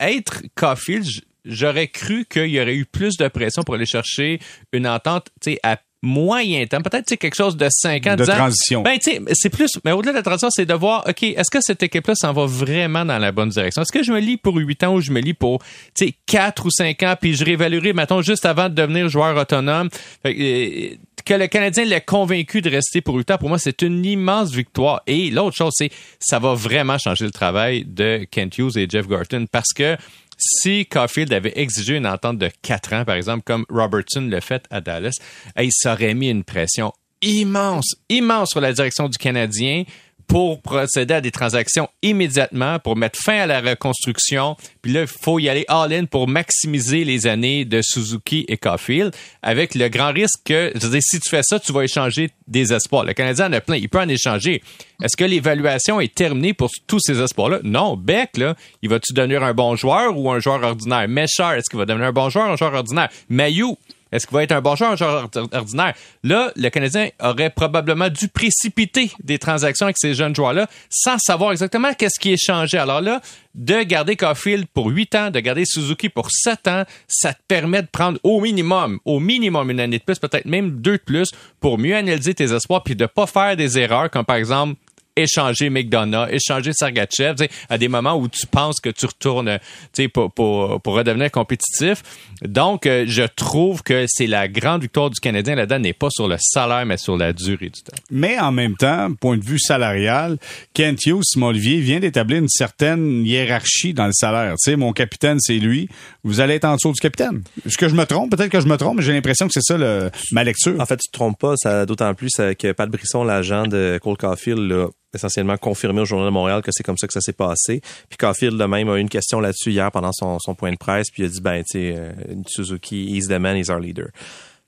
être Caulfield, j'aurais cru qu'il y aurait eu plus de pression pour aller chercher une entente, à moyen temps, peut-être quelque chose de 5 ans, De 10 ans. transition. Ben, tu sais, c'est plus, mais au-delà de la transition, c'est de voir, OK, est-ce que cette équipe-là s'en va vraiment dans la bonne direction? Est-ce que je me lis pour 8 ans ou je me lis pour, tu sais, 4 ou 5 ans, puis je réévaluerai, mettons, juste avant de devenir joueur autonome? Fait euh, que le Canadien l'ait convaincu de rester pour 8 ans, pour moi, c'est une immense victoire. Et l'autre chose, c'est, ça va vraiment changer le travail de Kent Hughes et Jeff Garton parce que si Caulfield avait exigé une entente de 4 ans, par exemple, comme Robertson l'a fait à Dallas, hey, ça aurait mis une pression immense, immense sur la direction du Canadien pour procéder à des transactions immédiatement, pour mettre fin à la reconstruction. Puis là, il faut y aller all-in pour maximiser les années de Suzuki et Caulfield, avec le grand risque que, je veux dire, si tu fais ça, tu vas échanger des espoirs. Le Canadien en a plein, il peut en échanger. Est-ce que l'évaluation est terminée pour tous ces espoirs-là? Non. Beck, là, il va-tu devenir un bon joueur ou un joueur ordinaire? Mesher, est-ce qu'il va devenir un bon joueur ou un joueur ordinaire? Mayou, est-ce qu'il va être un bon joueur ou un joueur or- ordinaire? Là, le Canadien aurait probablement dû précipiter des transactions avec ces jeunes joueurs-là sans savoir exactement qu'est-ce qui est changé. Alors là, de garder Caulfield pour 8 ans, de garder Suzuki pour 7 ans, ça te permet de prendre au minimum, au minimum une année de plus, peut-être même deux de plus, pour mieux analyser tes espoirs puis de pas faire des erreurs comme par exemple échanger McDonough, échanger sais, à des moments où tu penses que tu retournes tu sais, pour, pour, pour redevenir compétitif. Donc, euh, je trouve que c'est la grande victoire du Canadien là-dedans, n'est pas sur le salaire, mais sur la durée du temps. Mais en même temps, point de vue salarial, Kent Hughes, Simon Olivier vient d'établir une certaine hiérarchie dans le salaire. Tu sais, mon capitaine, c'est lui. Vous allez être en dessous du capitaine. Est-ce que je me trompe? Peut-être que je me trompe, mais j'ai l'impression que c'est ça le, ma lecture. En fait, tu te trompes pas, ça d'autant plus que Pat Brisson, l'agent de Cole Caulfield, l'a essentiellement confirmé au Journal de Montréal que c'est comme ça que ça s'est passé. Puis Caulfield, de même, a eu une question là-dessus hier pendant son, point de presse, puis il a dit, ben, tu sais, euh, Suzuki, he's the man, he's our leader.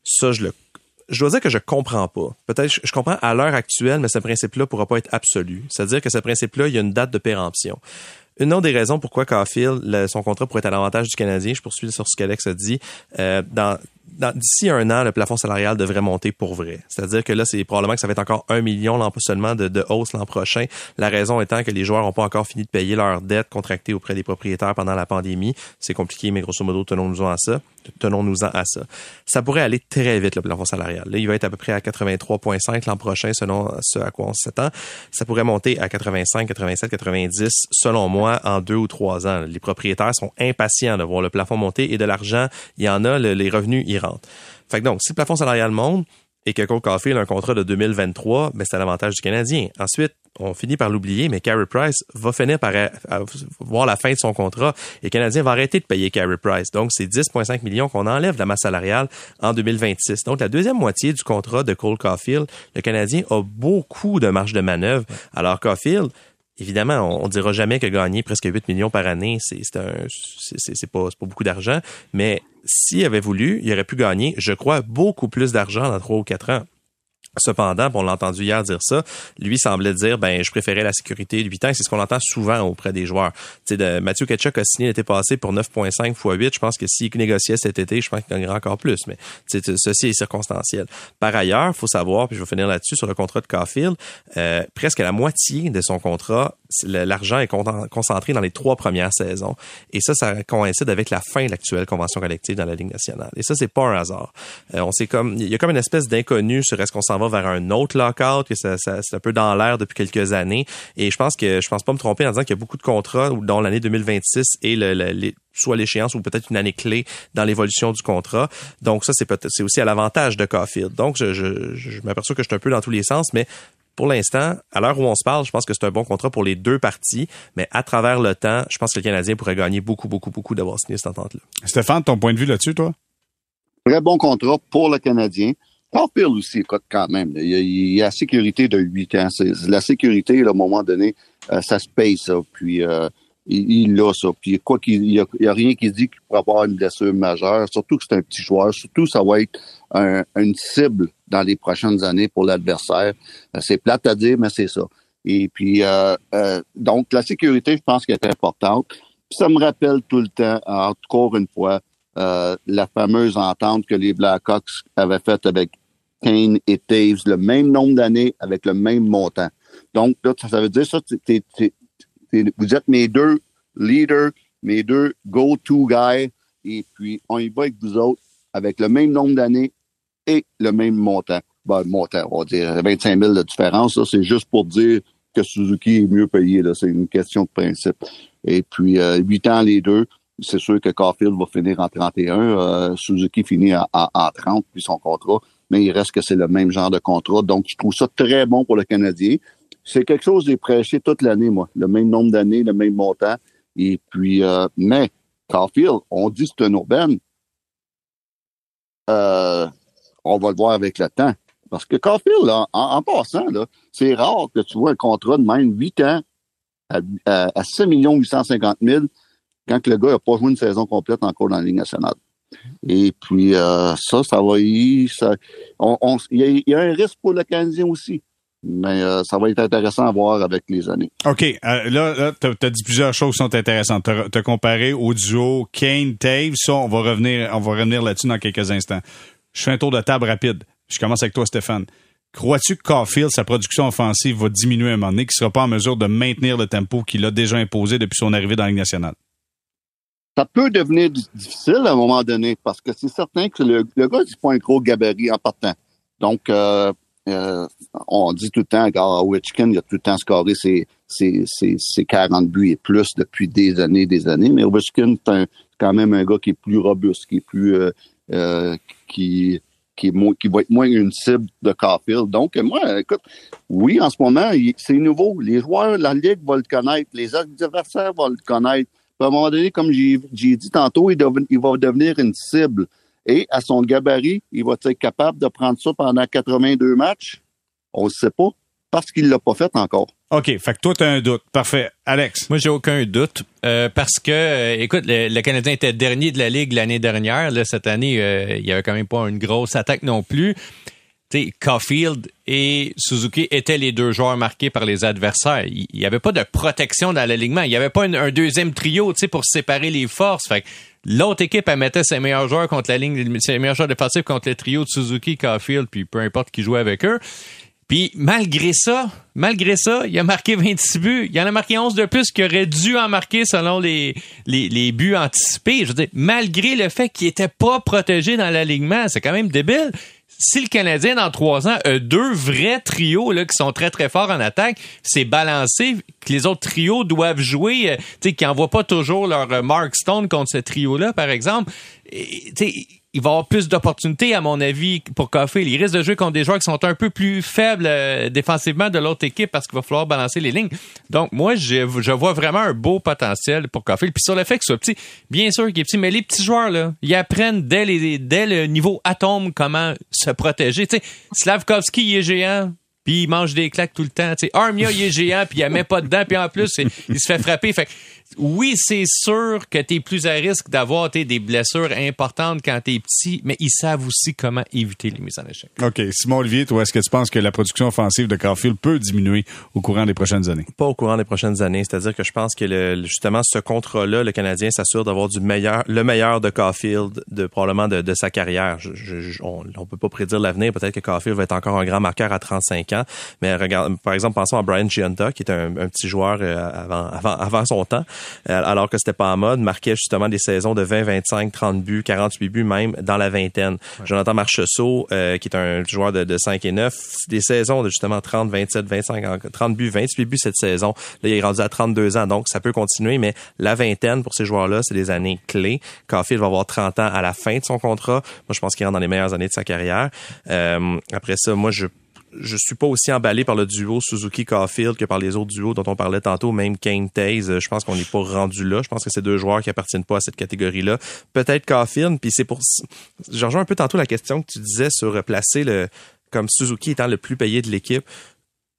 Ça, je le je dois dire que je comprends pas. Peut-être je, comprends à l'heure actuelle, mais ce principe-là pourra pas être absolu. C'est-à-dire que ce principe-là, il y a une date de péremption. Une autre des raisons pourquoi Caulfield, son contrat pourrait être à l'avantage du Canadien, je poursuis sur ce qu'Alex a dit, euh, dans- d'ici un an, le plafond salarial devrait monter pour vrai. C'est-à-dire que là, c'est probablement que ça va être encore un million seulement de, de hausse l'an prochain. La raison étant que les joueurs n'ont pas encore fini de payer leurs dettes contractées auprès des propriétaires pendant la pandémie. C'est compliqué, mais grosso modo, tenons-nous à ça. Tenons-nous-en à ça. Ça pourrait aller très vite, le plafond salarial. Là, il va être à peu près à 83,5 l'an prochain, selon ce à quoi on s'attend. Ça pourrait monter à 85, 87, 90, selon moi, en deux ou trois ans. Les propriétaires sont impatients de voir le plafond monter et de l'argent, il y en a, le- les revenus, Fait que donc, si le plafond salarial monte, et que Cole Caulfield a un contrat de 2023, ben c'est à l'avantage du Canadien. Ensuite, on finit par l'oublier, mais Carey Price va finir par à- voir la fin de son contrat et le Canadien va arrêter de payer Carey Price. Donc, c'est 10,5 millions qu'on enlève de la masse salariale en 2026. Donc, la deuxième moitié du contrat de Cole Caulfield, le Canadien a beaucoup de marge de manœuvre. Alors, Caulfield, Évidemment, on, on dira jamais que gagner presque 8 millions par année, c'est c'est pas pas beaucoup d'argent, mais s'il avait voulu, il aurait pu gagner, je crois, beaucoup plus d'argent dans trois ou quatre ans. Cependant, on l'a entendu hier dire ça, lui semblait dire ben je préférais la sécurité de 8 ans, c'est ce qu'on entend souvent auprès des joueurs. Tu sais Mathieu Ketchuk a signé l'été passé pour 9.5 x 8, je pense que s'il négociait cet été, je pense qu'il gagnerait encore plus, mais ceci est circonstanciel. Par ailleurs, faut savoir, puis je vais finir là-dessus sur le contrat de Caulfield, euh, presque la moitié de son contrat, l'argent est con- concentré dans les trois premières saisons et ça ça coïncide avec la fin de l'actuelle convention collective dans la Ligue nationale. Et ça c'est pas un hasard. Euh, on sait comme il y a comme une espèce d'inconnu sur est-ce qu'on s'en va vers un autre lockout que ça, c'est un peu dans l'air depuis quelques années et je pense que je pense pas me tromper en disant qu'il y a beaucoup de contrats dont l'année 2026 et le, le- soit l'échéance ou peut-être une année clé dans l'évolution du contrat. Donc ça, c'est peut-être aussi à l'avantage de Caulfield. Donc je, je, je m'aperçois que je suis un peu dans tous les sens, mais pour l'instant, à l'heure où on se parle, je pense que c'est un bon contrat pour les deux parties, mais à travers le temps, je pense que le Canadien pourrait gagner beaucoup, beaucoup, beaucoup d'avoir signé cette entente-là. Stéphane, ton point de vue là-dessus, toi? Très bon contrat pour le Canadien. Caulfield aussi, écoute, quand même. Il y, a, il y a la sécurité de 8 ans. La sécurité, à un moment donné, euh, ça se paye, ça. Puis euh, il, il a ça. Puis quoi qu'il y a, il y a rien qui dit qu'il pourrait avoir une blessure majeure. Surtout que c'est un petit joueur. Surtout, ça va être un, une cible dans les prochaines années pour l'adversaire. Euh, c'est plate à dire, mais c'est ça. Et puis, euh, euh, donc, la sécurité, je pense qu'elle est importante. Ça me rappelle tout le temps, encore une fois, euh, la fameuse entente que les Blackhawks avaient faite avec Kane et Taves, le même nombre d'années avec le même montant. Donc, là, ça veut dire ça, t'es, vous êtes mes deux leaders, mes deux go-to guys, et puis on y va avec vous autres avec le même nombre d'années le même montant. Ben, montant, on va dire 25 000 de différence, ça, c'est juste pour dire que Suzuki est mieux payé, là. C'est une question de principe. Et puis, euh, 8 ans les deux, c'est sûr que Caulfield va finir en 31, euh, Suzuki finit en, en 30, puis son contrat, mais il reste que c'est le même genre de contrat. Donc, je trouve ça très bon pour le Canadien. C'est quelque chose de prêché toute l'année, moi. Le même nombre d'années, le même montant. Et puis, euh, mais Caulfield, on dit c'est un urbaine. Euh, on va le voir avec le temps. Parce que Caulfield, là, en, passant, là, c'est rare que tu vois un contrat de même 8 ans à, à, à 6 850 000 quand le gars n'a pas joué une saison complète encore dans la Ligue nationale. Et puis, euh, ça, ça va y... Il, y y a un risque pour le Canadien aussi. Mais euh, ça va être intéressant à voir avec les années. OK. Euh, là, là tu as, dit plusieurs choses qui sont intéressantes. Tu as, comparé au duo Kane-Tave. Ça, on va revenir, on va revenir là-dessus dans quelques instants. Je fais un tour de table rapide. Je commence avec toi, Stéphane. Crois-tu que Caulfield, sa production offensive, va diminuer à un moment donné, qu'il ne sera pas en mesure de maintenir le tempo qu'il a déjà imposé depuis son arrivée dans la Ligue nationale? Ça peut devenir difficile à un moment donné parce que c'est certain que le, le gars, c'est pas un gros gabarit en partant. Donc, euh, euh, on dit tout le temps, à Ovechkin, il a tout le temps scoré ses, ses, ses, ses 40 buts et plus depuis des années des années. Mais Ovechkin, c'est quand même un gars qui est plus robuste, qui est plus... Euh, qui qui, est moins, qui va être moins une cible de Caulfield. Donc, moi, écoute, oui, en ce moment, c'est nouveau. Les joueurs, la Ligue va le connaître. Les adversaires vont le connaître. Puis à un moment donné, comme j'ai dit tantôt, il, il va devenir une cible. Et à son gabarit, il va être capable de prendre ça pendant 82 matchs? On ne sait pas, parce qu'il ne l'a pas fait encore. OK, fait que toi, tu as un doute. Parfait. Alex? Moi, j'ai aucun doute. Euh, parce que, euh, écoute, le, le, Canadien était dernier de la Ligue l'année dernière. Là, cette année, euh, il y avait quand même pas une grosse attaque non plus. sais, Caulfield et Suzuki étaient les deux joueurs marqués par les adversaires. Il n'y avait pas de protection dans l'alignement. Il n'y avait pas une, un deuxième trio pour séparer les forces. Fait que L'autre équipe, elle mettait ses meilleurs joueurs contre la ligne, ses meilleurs joueurs défensifs contre le trio de Suzuki, Caulfield, puis peu importe qui jouait avec eux. Puis malgré ça, malgré ça, il a marqué 26 buts. Il en a marqué 11 de plus qu'il aurait dû en marquer selon les, les, les buts anticipés. Je veux dire, malgré le fait qu'il était pas protégé dans l'alignement, c'est quand même débile si le Canadien, dans trois ans, a deux vrais trios là, qui sont très, très forts en attaque, c'est balancé que les autres trios doivent jouer, euh, qui n'envoient pas toujours leur euh, Mark Stone contre ce trio-là, par exemple. Sais, il va avoir plus d'opportunités, à mon avis, pour Caulfield. Il risque de jouer contre des joueurs qui sont un peu plus faibles euh, défensivement de l'autre équipe parce qu'il va falloir balancer les lignes. Donc, moi, je, vois vraiment un beau potentiel pour Caulfield. Puis sur le fait qu'il soit petit, bien sûr qu'il est petit, mais les petits joueurs, là, ils apprennent dès, le niveau atome comment se protéger. Tu sais, Slavkovski, il est géant puis il mange des claques tout le temps. Tu sais, Armia, il est géant, puis il ne met pas dedans, puis en plus, il se fait frapper. Fait oui, c'est sûr que tu es plus à risque d'avoir des blessures importantes quand tu es petit, mais ils savent aussi comment éviter les mises en échec. OK. Simon Olivier, toi, est-ce que tu penses que la production offensive de Carfield peut diminuer au courant des prochaines années? Pas au courant des prochaines années. C'est-à-dire que je pense que le, justement, ce contrat-là, le Canadien s'assure d'avoir du meilleur, le meilleur de Carfield, de, probablement de, de sa carrière. Je, je, on ne peut pas prédire l'avenir. Peut-être que Carfield va être encore un grand marqueur à 35 ans. Mais regarde, par exemple, pensons à Brian Giunta, qui est un, un petit joueur euh, avant, avant, avant son temps. Euh, alors que c'était pas en mode, marquait justement des saisons de 20, 25, 30 buts, 48 buts même dans la vingtaine. Jonathan Marchessault, euh, qui est un joueur de, de 5 et 9, des saisons de justement 30, 27, 25, 30 buts, 28 buts cette saison. Là, il est rendu à 32 ans, donc ça peut continuer, mais la vingtaine pour ces joueurs-là, c'est des années clés. Caulfield va avoir 30 ans à la fin de son contrat. Moi, je pense qu'il rentre dans les meilleures années de sa carrière. Euh, après ça, moi, je je suis pas aussi emballé par le duo Suzuki Caulfield que par les autres duos dont on parlait tantôt, même Kane Taze. Je pense qu'on n'est pas rendu là. Je pense que c'est deux joueurs qui appartiennent pas à cette catégorie-là. Peut-être Caulfield, puis c'est pour. Je rejoins un peu tantôt la question que tu disais sur placer le comme Suzuki étant le plus payé de l'équipe.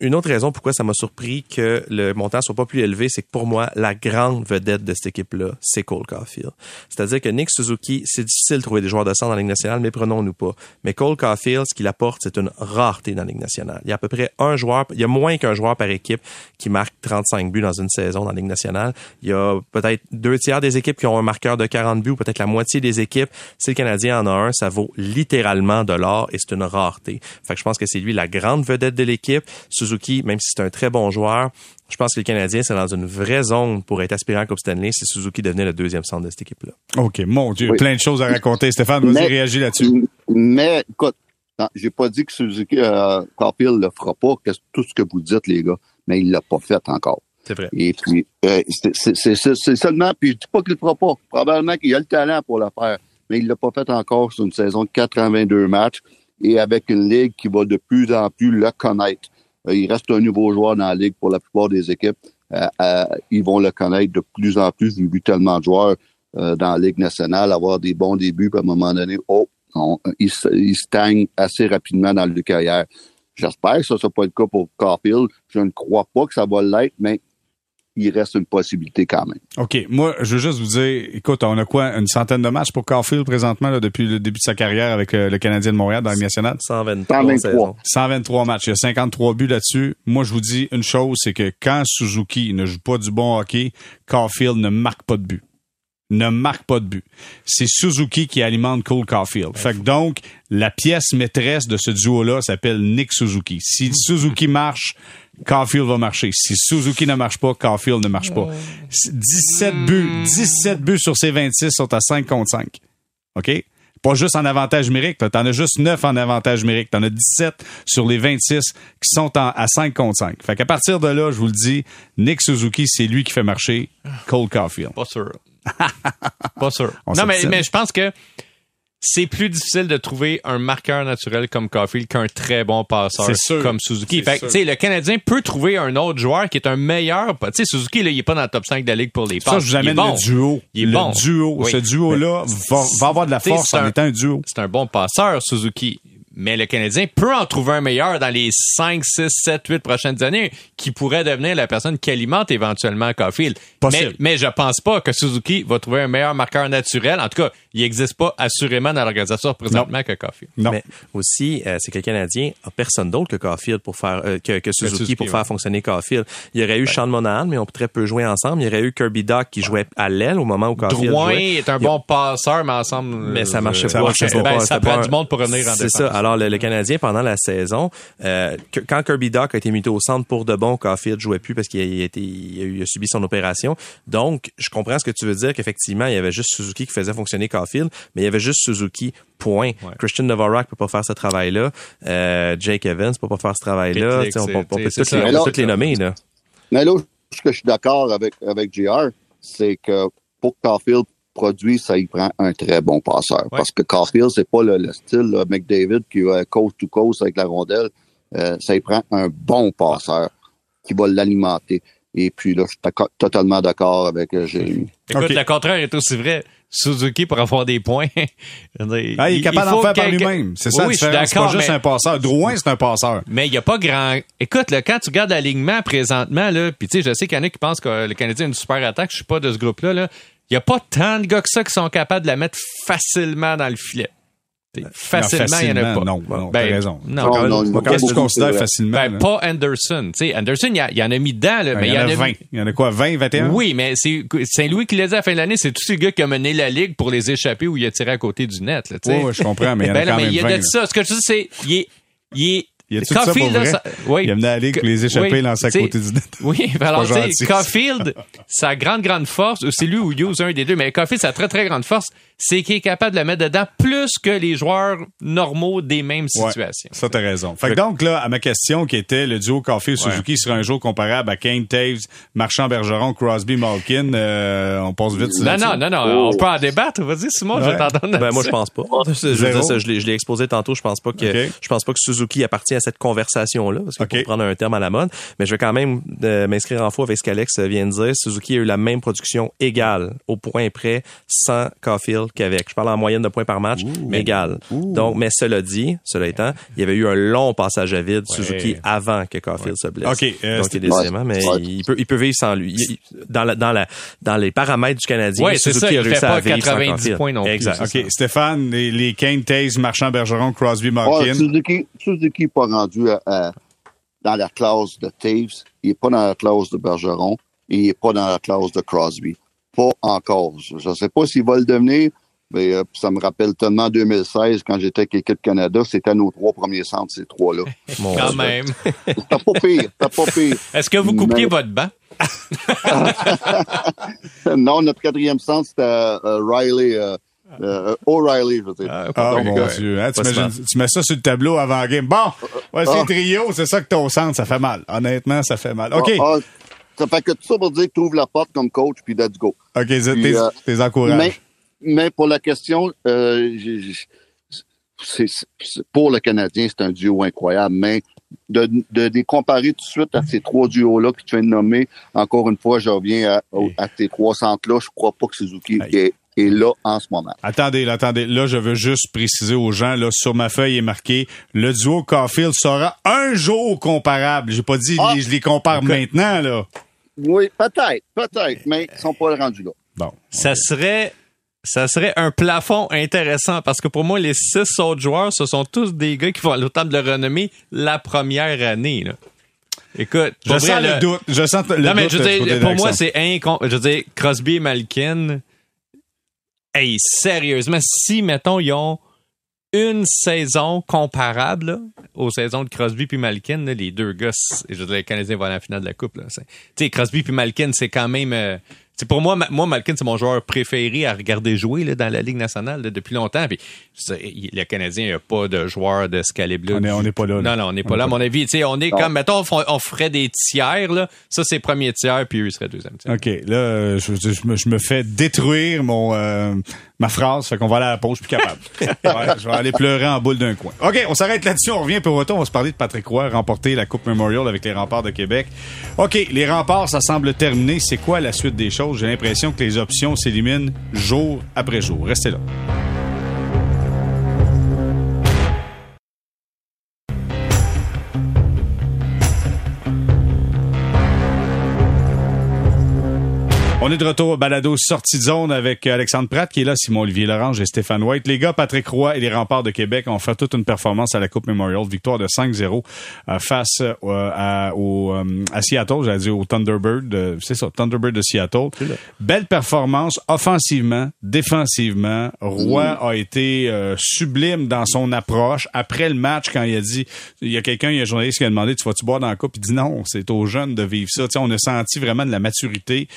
Une autre raison pourquoi ça m'a surpris que le montant soit pas plus élevé, c'est que pour moi, la grande vedette de cette équipe-là, c'est Cole Caulfield. C'est-à-dire que Nick Suzuki, c'est difficile de trouver des joueurs de centre dans la Ligue nationale, mais prenons-nous pas. Mais Cole Caulfield, ce qu'il apporte, c'est une rareté dans la Ligue nationale. Il y a à peu près un joueur, il y a moins qu'un joueur par équipe qui marque 35 buts dans une saison dans la Ligue nationale. Il y a peut-être deux tiers des équipes qui ont un marqueur de 40 buts, ou peut-être la moitié des équipes. Si le Canadien en a un, ça vaut littéralement de l'or et c'est une rareté. Fait que je pense que c'est lui la grande vedette de l'équipe. Même si c'est un très bon joueur, je pense que le Canadien, c'est dans une vraie zone pour être aspirant à Coupe Stanley si Suzuki devenait le deuxième centre de cette équipe-là. OK, mon Dieu, Oui. plein de choses à raconter. Stéphane, vas-y, réagis là-dessus. Mais, écoute, non, j'ai pas dit que Suzuki euh, Caulfield le fera pas, que tout ce que vous dites, les gars, mais il l'a pas fait encore. C'est vrai. Et puis, euh, c'est- c'est c'est- c'est- c'est seulement, puis je dis pas qu'il le fera pas. Probablement qu'il a le talent pour le faire, mais il l'a pas fait encore sur une saison de 82 matchs et avec une ligue qui va de plus en plus le connaître. Euh, il reste un nouveau joueur dans la ligue pour la plupart des équipes. Euh, euh, ils vont le connaître de plus en plus. Vu tellement de joueurs dans la Ligue nationale avoir des bons débuts, puis à un moment donné, oh, ils, ils stagnent assez rapidement dans le carrière. J'espère que ça ne sera pas le cas pour Caulfield. Je ne crois pas que ça va l'être, mais il reste une possibilité quand même. OK. Moi, je veux juste vous dire, écoute, on a quoi, une centaine de matchs pour Caulfield présentement, là, depuis le début de sa carrière avec euh, le Canadien de Montréal dans la nationale? 123 123. saisons. 123 matchs. Il y a 53 buts là-dessus. Moi, je vous dis une chose, c'est que quand Suzuki ne joue pas du bon hockey, Caulfield ne marque pas de but. Ne marque pas de but. C'est Suzuki qui alimente Cole Caulfield. Fait que donc, la pièce maîtresse de ce duo-là s'appelle Nick Suzuki. Si Suzuki marche, Caulfield va marcher. Si Suzuki ne marche pas, Caulfield ne marche pas. 17 buts, 17 buts sur ces 26 sont à 5 contre 5. OK? Pas juste en avantage numérique. T'en as juste 9 en avantage numérique. T'en as 17 sur les 26 qui sont en- à 5 contre 5. Fait qu'à partir de là, je vous le dis, Nick Suzuki, c'est lui qui fait marcher Cole Caulfield. Pas sûr. Pas sûr. On non, mais, mais je pense que c'est plus difficile de trouver un marqueur naturel comme Caulfield qu'un très bon passeur comme Suzuki. Fait que, sûr. tu sais, le Canadien peut trouver un autre joueur qui est un meilleur. Tu sais, Suzuki, là, il est pas dans le top 5 de la ligue pour les passes. Ça, je vous amène bon. le duo. Il est le bon. duo. Oui. Ce duo-là va, va avoir de la force en un- étant un duo. C'est un bon passeur, Suzuki. Mais le Canadien peut en trouver un meilleur dans les 5, 6, 7, 8 prochaines années qui pourrait devenir la personne qui alimente éventuellement Caulfield. Possible. Mais, mais je pense pas que Suzuki va trouver un meilleur marqueur naturel. En tout cas, il n'existe pas assurément dans l'organisation présentement que Caulfield. Non. Mais aussi, euh, c'est que le Canadien a personne d'autre que Caulfield pour faire euh, que, que Suzuki, Suzuki, pour ouais. faire fonctionner Caulfield. Il y aurait eu Sean Monahan, mais on peut très peu jouer ensemble. Il y aurait eu Kirby Doc qui jouait à l'aile au moment où Caulfield Drouin jouait. est un Il bon passeur, mais ensemble. Mais ça marchait Ça pas. marchait pas. Ben, ça prend pas du monde pour revenir en C'est ça. Alors, le, le Canadien, pendant la saison, euh, que- quand Kirby Doc a été muté au centre pour de bon, Caulfield jouait plus parce qu'il a, il a été, il a, eu- il a subi son opération. Donc, je comprends ce que tu veux dire, qu'effectivement, il y avait juste Suzuki qui faisait fonctionner Caulfield, mais il y avait juste Suzuki, point. Christian Novarak peut pas faire ce travail-là. Euh, Jake Evans peut pas faire ce travail-là. On, on peut ça. les, toutes nommer, là. Mais là, ce que je suis d'accord avec, avec JR, c'est que pour que Caulfield produise, ça y prend un très bon passeur. Parce que Caulfield, c'est pas le, le style là, McDavid qui va coast to coast avec la rondelle. Euh, ça y prend un bon passeur qui va l'alimenter. Et puis là, je suis totalement d'accord avec euh, Jérémy. Écoute, Ok. le contraire est aussi vrai. Suzuki, pour avoir des points, Ah, il est capable d'en faire par lui-même. C'est ça Oui. C'est pas juste mais- un passeur. Drouin, c'est un passeur. Mais il n'y a pas grand. Écoute, là, quand tu regardes l'alignement présentement, là, puis tu sais, je sais qu'il y en a qui pensent que le Canadien a une super attaque. Je suis pas de ce groupe-là. Là. Il n'y a pas tant de gars que ça qui sont capables de la mettre facilement dans le filet. T'sais, Facilement, il n'y en a pas. Non, non, Ben, t'as raison. Non, Qu'est-ce que tu considères facilement? ben, là? pas Anderson. Tu sais, Anderson, il, y en a mis dedans, là, Ben, mais il y en a 20. mis- Il y en a quoi, 20, 21? Oui, mais c'est Saint-Louis qui l'a dit à la fin de l'année, c'est tous ces gars qui ont mené la ligue pour les échapper ou il a tiré à côté du net. Là, tu sais. Oui, je comprends, mais il y en a Ben quand mais même il y a 20. de ça. Ce que je dis, c'est il est, il est Il a tout ça pour Caulfield, vrai? ça- oui. Il amenait à la ligue pour les échapper Oui, lancer à côté du net. Oui, alors, tu sais. Caulfield, sa grande, grande force, c'est lui ou Hughes, un des deux, mais Caulfield, sa très, très grande force, c'est qu'il est capable de le mettre dedans plus que les joueurs normaux des mêmes Ouais, situations. ça, t'as raison. Fait que donc, là, à ma question qui était le duo Caulfield-Suzuki sera un jour comparable à Kane, Taves, Marchand-Bergeron, Crosby-Malkin, euh, on passe vite sur Non, non, non, non, Oh. on peut en débattre. Vas-y, Simon, je vais t'entendre. Ben moi je pense pas. Je, veux dire ça, je l'ai je l'ai exposé tantôt. Je pense pas que je pense pas que Suzuki appartient à cette conversation là, parce que Ok. pour prendre un terme à la mode. Mais je vais quand même euh, m'inscrire en faux avec ce qu'Alex vient de dire. Suzuki a eu la même production égale au point près sans Caulfield qu'avec. Je parle en moyenne de points par match, mais égal. Donc, mais cela dit, cela étant, il y avait eu un long passage à vide Suzuki avant que Caulfield se blesse. Ok, euh, Donc c'était- il est mais Ouais. il peut il peut vivre sans lui. Il- dans la dans la dans les paramètres du Canadien, Suzuki ça, il a réussi fait à pas vivre sans 90 Caulfield. points non plus, Exact. OK, Stéphane, les, les Kane, Taves, Marchand-Bergeron, Crosby-Malkin. Ouais, Suzuki, Suzuki n'est pas rendu à- à- dans la classe de Taves. Il n'est pas dans la classe de Bergeron. Et il n'est pas dans la classe de Crosby. Pas encore. Je ne sais pas s'il va le devenir, mais euh, ça me rappelle tellement 2016, quand j'étais avec l'équipe Canada, c'était nos trois premiers centres, ces trois-là. Quand Dieu. même. C'était pas pire. C'était pas pire. Est-ce que vous coupiez Mais- votre banc? non, notre quatrième centre, c'était euh, Riley. Euh, euh, O'Reilly, je veux dire. Ah, Ah, mon gars. Dieu. Hein, tu mets ça sur le tableau avant game. Bon, voici Ah. le trio, c'est ça que au centre. Ça fait mal. Honnêtement, ça fait mal. OK. Ah, ah, ça fait que tout ça pour dire que tu ouvres la porte comme coach, puis let's go. OK, t'es euh, t'es encourage. Mais, mais pour la question, euh, c'est, c'est- pour le Canadien, c'est un duo incroyable, mais de, de les comparer tout de suite à ces trois duos-là que tu viens de nommer, encore une fois, je reviens à, à ces trois centres-là, je crois pas que Suzuki est, est là en ce moment. Attendez, là, attendez. Là, je veux juste préciser aux gens, là, sur ma feuille est marqué, le duo Caulfield sera un jour comparable. J'ai pas dit, Ah. je les compare maintenant, là. Oui, peut-être, peut-être, mais ils sont pas rendus là. Bon. Ça serait, ça serait un plafond intéressant parce que pour moi, les six autres joueurs, ce sont tous des gars qui vont à l'automne de renommée la première année. Là. Écoute, Je sens vrai, le doute. Je sens le non, mais doute. je veux euh, pour moi, c'est incon... Je veux dire, Crosby et Malkin, hey, sérieusement, si, mettons, ils ont une saison comparable aux saisons de Crosby puis Malkin, là, les deux gars, je veux dire, les Canadiens vont à la finale de la Coupe. là. C'est- Tu sais, Crosby puis Malkin, c'est quand même... euh, c'est pour moi, Ma- moi, Malkin, c'est mon joueur préféré à regarder jouer là, dans la Ligue nationale là, depuis longtemps. Puis, le Canadien, il n'y a pas de joueur de ce calibre-là. On est- on n'est pas là, là. Non, non, on n'est pas là. À mon avis, tu sais, on est Non. comme, mettons, on, ferait des tiers, là. Ça, c'est premier tiers, puis eux seraient deuxième tiers. OK, là, je, je- je me, je me fais détruire mon euh, ma phrase, fait qu'on va aller à la pause, je suis plus capable. Ouais, je vais aller pleurer en boule d'un coin. OK, on s'arrête là-dessus, on revient, puis au retour, on va se parler de Patrick Roy, remporter la Coupe Memorial avec les remparts de Québec. OK, les remparts, ça semble terminé. C'est quoi la suite des choses? J'ai l'impression que les options s'éliminent jour après jour. Restez là. On est de retour au balado sortie de zone avec Alexandre Pratt qui est là, Simon-Olivier Lorange et Stéphane White. Les gars, Patrick Roy et les remparts de Québec ont fait toute une performance à la Coupe Memorial. Victoire de 5-0 euh, face euh, à, au, euh, à Seattle, j'allais dire au Thunderbird. euh, c'est ça, Thunderbird de Seattle. Belle performance offensivement, défensivement. Roy a été euh, sublime dans son approche. Après le match, quand il a dit, il y a quelqu'un, il y a un journaliste qui a demandé, tu vas-tu boire dans la coupe? Il dit non, c'est aux jeunes de vivre ça. Tu sais, on a senti vraiment de la maturité.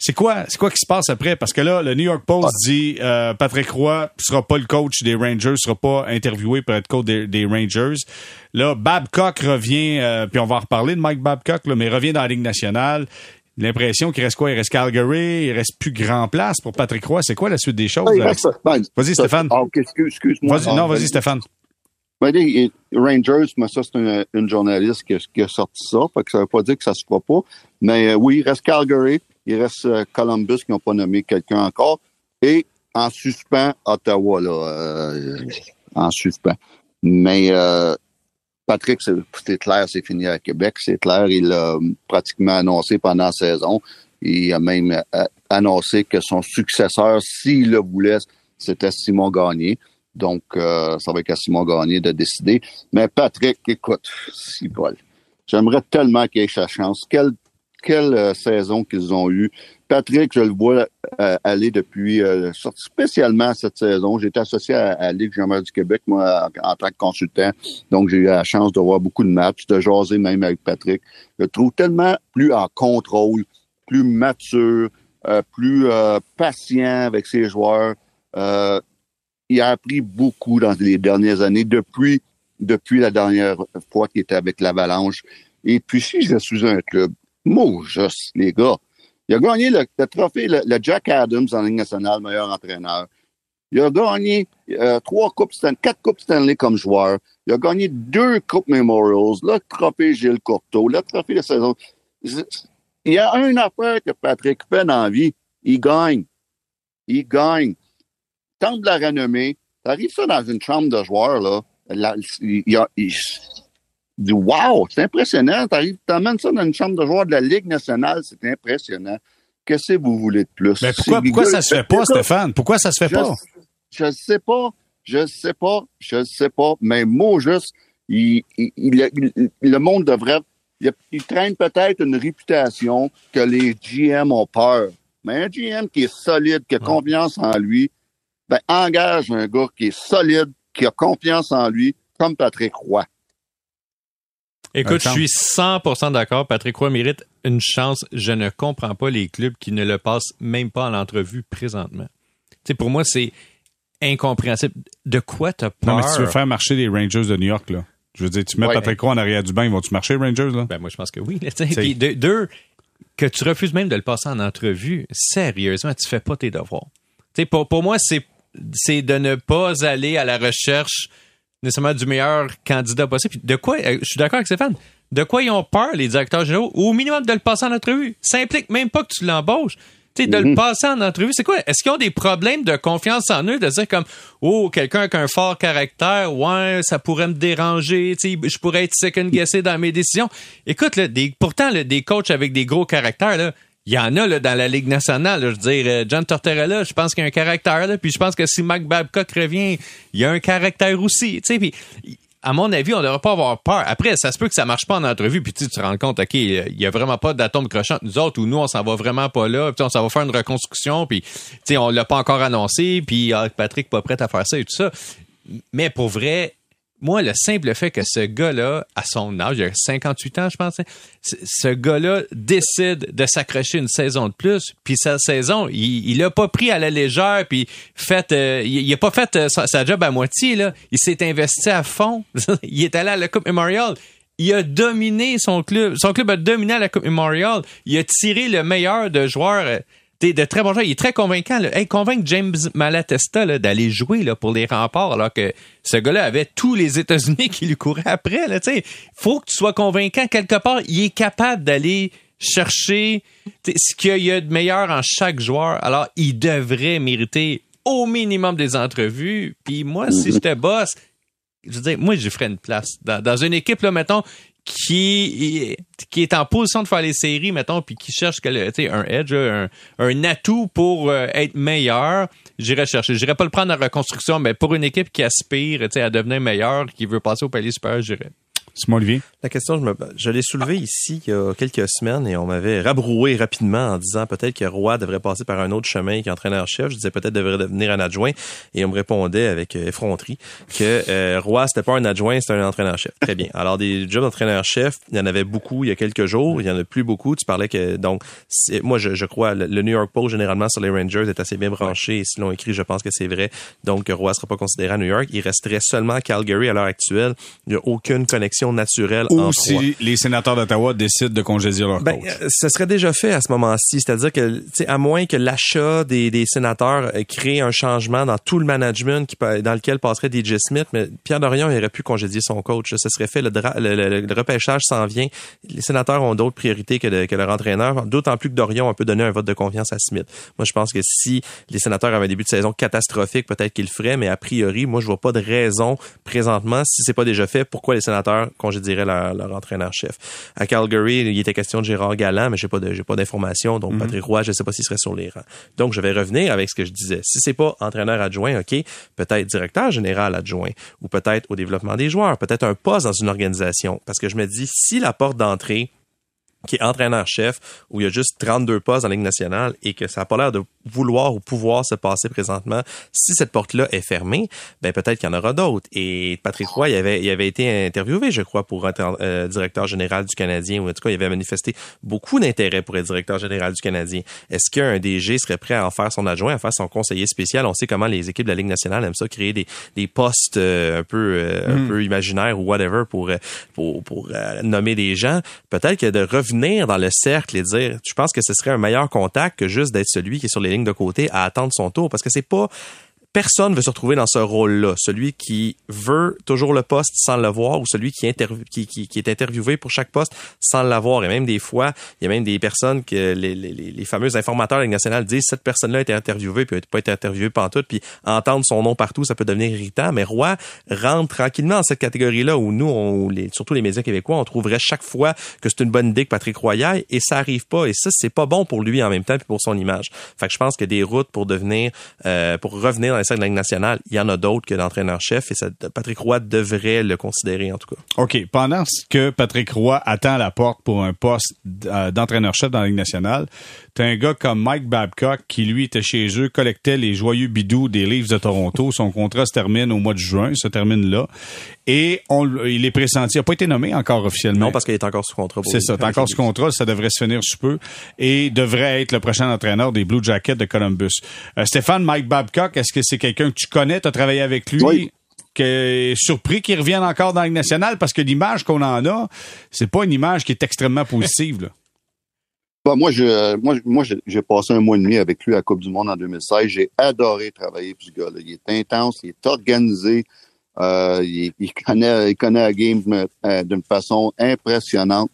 C'est quoi, c'est quoi qui se passe après? Parce que là, le New York Post dit euh, Patrick Roy sera pas le coach des Rangers, sera pas interviewé pour être coach des, des Rangers. Là, Babcock revient, euh, puis on va en reparler de Mike Babcock, là, mais revient dans la Ligue nationale. L'impression qu'il reste quoi? Il reste Calgary, il reste plus grand place pour Patrick Roy. C'est quoi la suite des choses? Ah, reste- ben, Vas-y, Stéphane. Ah, excuse, excuse-moi. Vas-y, non, Ah, vas-y, Stéphane. Ben, les Rangers, mais ça, c'est une, une journaliste qui a, qui a sorti ça. Fait que ça veut pas dire que ça se fera pas. Mais euh, oui, il reste Calgary, il reste euh, Columbus qui n'ont pas nommé quelqu'un encore. Et en suspens, Ottawa, là, euh, en suspens. Mais euh, Patrick, c'est clair, c'est fini à Québec. C'est clair, il l'a pratiquement annoncé pendant la saison. Il a même annoncé que son successeur, s'il le voulait, c'était Simon Gagné. Donc, ça va être à Simon Gagné de décider. Mais Patrick, écoute, si. J'aimerais tellement qu'il ait sa chance. Quelle, quelle euh, saison qu'ils ont eue. Patrick, je le vois euh, aller depuis, euh, spécialement cette saison. J'étais associé à, la Ligue Jean-Marie du Québec, moi, en, tant que consultant. Donc, j'ai eu la chance de voir beaucoup de matchs, de jaser même avec Patrick. Je le trouve tellement plus en contrôle, plus mature, euh, plus patient avec ses joueurs. il a appris beaucoup dans les dernières années, depuis, depuis la dernière fois qu'il était avec l'Avalanche. Et puis, si je suis un club, moi, juste, les gars, il a gagné le, trophée, le, Jack Adams en Ligue nationale, meilleur entraîneur. Il a gagné euh, trois coupes Stanley, quatre coupes Stanley comme joueur. Il a gagné deux coupes Memorials, le trophée Gilles Courteau, le trophée de saison. Il y a une affaire que Patrick fait dans la vie. Il gagne. Il gagne. Tant de la renommée. T'arrives ça dans une chambre de joueurs, là. il, il, Wow, c'est impressionnant. T'amènes ça dans une chambre de joueurs de la Ligue nationale, c'est impressionnant. Qu'est-ce que vous voulez de plus? Mais pourquoi, pourquoi ça se fait pas, Stéphane? Pourquoi ça se fait pas? Je ne sais pas. Je sais pas. Je sais pas. Mais moi, juste, il, le monde devrait. Il, traîne peut-être une réputation que les GM ont peur. Mais un GM qui est solide, qui a confiance en lui, ben, engage un gars qui est solide, qui a confiance en lui, comme Patrick Roy. Écoute, je suis 100% d'accord. Patrick Roy mérite une chance. Je ne comprends pas les clubs qui ne le passent même pas en entrevue présentement. pour moi, c'est incompréhensible. De quoi t'as peur? Non, mais si tu veux faire marcher les Rangers de New York, là. Je veux dire, tu mets Patrick Roy en arrière du banc, ils vont-tu marcher, les Rangers, là? Ben, moi, je pense que oui. Puis, deux, que tu refuses même de le passer en entrevue, sérieusement, tu fais pas tes devoirs. pour, pour moi, c'est, c'est de ne pas aller à la recherche nécessairement du meilleur candidat possible. de quoi, euh, je suis d'accord avec Stéphane, de quoi ils ont peur, les directeurs généraux, ou au minimum de le passer en entrevue? Ça implique même pas que tu l'embauches. Tu sais, de le mhm. passer en entrevue, c'est quoi? Est-ce qu'ils ont des problèmes de confiance en eux, de dire comme, oh, quelqu'un avec un fort caractère, ouais, ça pourrait me déranger, tu sais, je pourrais être second-guessé dans mes décisions? Écoute, là, des, pourtant, des coachs avec des gros caractères, là, il y en a là, dans la Ligue nationale. je veux dire, euh, John Tortorella, je pense qu'il y a un caractère. Là, puis je pense que si Mac Babcock revient, il y a un caractère aussi. Tu sais, puis à mon avis, on ne devrait pas avoir peur. Après, ça se peut que ça marche pas en entrevue, puis tu te rends compte, OK, il y a vraiment pas d'atome crochant nous autres, ou nous, on s'en va vraiment pas là, puis on s'en va faire une reconstruction, puis on l'a pas encore annoncé, puis ah, Patrick pas prêt à faire ça et tout ça. Mais pour vrai, moi, le simple fait que ce gars-là, à son âge, il a 58 ans, je pense, ce gars-là décide de s'accrocher une saison de plus, puis sa saison, il l'a pas pris à la légère, puis fait, euh, il, a pas fait euh, sa, job à moitié. Il s'est investi à fond. il est allé à la Coupe Memorial. Il a dominé son club. Son club a dominé à la Coupe Memorial. Il a tiré le meilleur de joueurs euh, de très bons joueurs. Il est très convaincant. Là. convaincre James Malatesta d'aller jouer là, pour les remparts alors que ce gars-là avait tous les États-Unis qui lui couraient après. Il faut que tu sois convaincant quelque part. Il est capable d'aller chercher ce qu'il y a de meilleur en chaque joueur. Alors, il devrait mériter au minimum des entrevues. Puis moi, si j'étais boss, je veux dire, moi, je ferais une place. Dans, dans une équipe, là, mettons, qui qui est en position de faire les séries, mettons, puis qui cherche un edge, un, atout pour euh, être meilleur, j'irais chercher. J'irais pas le prendre en reconstruction, mais pour une équipe qui aspire à devenir meilleur, qui veut passer au palier supérieur, La question, je, me, je l'ai soulevée ici il y a quelques semaines et on m'avait rabroué rapidement en disant peut-être que Roy devrait passer par un autre chemin qu'entraîneur-chef. Je disais peut-être devrait devenir un adjoint et on me répondait avec euh, effronterie que euh, Roy, c'était pas un adjoint, c'était un entraîneur-chef. Très bien. Alors, des jobs d'entraîneur-chef, il y en avait beaucoup il y a quelques jours. Il y en a plus beaucoup. Tu parlais que, donc, moi, je, je crois, le, New York Post, généralement, sur les Rangers, est assez bien branché et si l'on écrit, je pense que c'est vrai. Donc, Roy sera pas considéré à New York. Il resterait seulement à Calgary à l'heure actuelle. Il n'y a aucune connexion naturelle ou si les sénateurs d'Ottawa décident de congédier leur ben, coach. Euh, ce serait déjà fait à ce moment-ci. C'est-à-dire que, à moins que l'achat des, des, sénateurs euh, crée un changement dans tout le management qui, dans lequel passerait DJ Smith, mais Pierre Dorion aurait pu congédier son coach. Ce serait fait, le, le, repêchage s'en vient. Les sénateurs ont d'autres priorités que, que leur entraîneur, d'autant plus que Dorion peut donner un vote de confiance à Smith. Moi, je pense que si les sénateurs avaient un début de saison catastrophique, peut-être qu'ils le feraient, mais a priori, moi, je vois pas de raison présentement, si c'est pas déjà fait, pourquoi les sénateurs congédieraient leur, leur entraîneur-chef. À Calgary, il était question de Gérard Galland, mais j'ai pas j'ai pas d'informations. Donc, mhm. Patrick Roy, je sais pas s'il serait sur les rangs. Donc, je vais revenir avec ce que je disais. Si c'est pas entraîneur adjoint, OK, peut-être directeur général adjoint ou peut-être au développement des joueurs, peut-être un poste dans une organisation. Parce que je me dis, si la porte d'entrée qui est entraîneur-chef, où il y a juste 32 postes la Ligue nationale et que ça n'a pas l'air de vouloir ou pouvoir se passer présentement, si cette porte-là est fermée, ben peut-être qu'il y en aura d'autres. Et Patrick Roy, il avait, il avait été interviewé, je crois, pour être euh, directeur général du Canadien, ou en tout cas, il avait manifesté beaucoup d'intérêt pour être directeur général du Canadien. Est-ce qu'un DG serait prêt à en faire son adjoint, à faire son conseiller spécial? On sait comment les équipes de la Ligue nationale aiment ça, créer des, des postes euh, un peu euh, un Hmm. peu imaginaires ou whatever pour pour, pour nommer des gens. Peut-être que de revenir dans le cercle et dire, je pense que ce serait un meilleur contact que juste d'être celui qui est sur les lignes de côté à attendre son tour, parce que c'est pas personne veut se retrouver dans ce rôle-là. Celui qui veut toujours le poste sans le voir ou celui qui, est interviewé pour chaque poste sans l'avoir. Et même des fois, il y a même des personnes que les, fameux informateurs de la nationale disent cette personne-là a été interviewée puis elle n'a pas été interviewée pantoute puis entendre son nom partout, ça peut devenir irritant. Mais Roy rentre tranquillement dans cette catégorie-là où nous, surtout les médias québécois, on trouverait chaque fois que c'est une bonne idée que Patrick Roy aille et ça arrive pas. Et ça, c'est pas bon pour lui en même temps puis pour son image. Fait que je pense que des routes pour devenir, euh, pour revenir dans les cercles de la Ligue nationale, il y en a d'autres que d'entraîneur-chef et ça, Patrick Roy devrait le considérer en tout cas. OK. Pendant que Patrick Roy attend à la porte pour un poste euh, d'entraîneur-chef dans la Ligue nationale, t'as un gars comme Mike Babcock qui, lui, était chez eux, collectait les joyeux bidous des Leafs de Toronto. Son contrat se termine au mois de juin, se termine là. Et on, il est pressenti, il n'a pas été nommé encore officiellement. Non, parce qu'il est encore sous contrat. C'est les- ça, t'es encore sous contrat, ça devrait se finir sous peu et devrait être le prochain entraîneur des Blue Jackets de Columbus. Euh, Stéphane, Mike Babcock, est-ce que c'est quelqu'un que tu connais, tu as travaillé avec lui? Oui. Que, surpris qu'il revienne encore dans la Ligue nationale parce que l'image qu'on en a, c'est pas une image qui est extrêmement positive. Là. Bah, moi, je, moi, moi, j'ai passé un mois et demi avec lui à la Coupe du Monde en 2016. J'ai adoré travailler avec ce gars-là. Il est intense, il est organisé, euh, il, il connaît, il connaît la game euh, d'une façon impressionnante.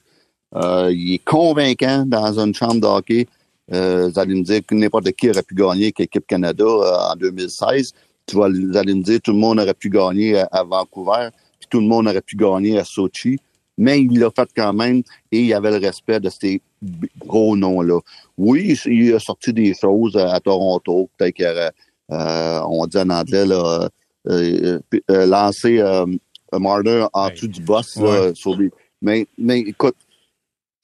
Euh, il est convaincant dans une chambre de hockey. Euh, vous allez me dire que n'importe qui aurait pu gagner avec l'équipe Canada euh, en 2016. Tu vas, vous allez me dire tout le monde aurait pu gagner à, à Vancouver, puis tout le monde aurait pu gagner à Sochi. Mais il l'a fait quand même et il avait le respect de ces gros noms-là. Oui, il a sorti des choses à, à Toronto, peut-être qu'il aurait, euh, on dit en anglais, là, euh, lancé Marner en dessous du boss. là, sur les... mais, mais écoute,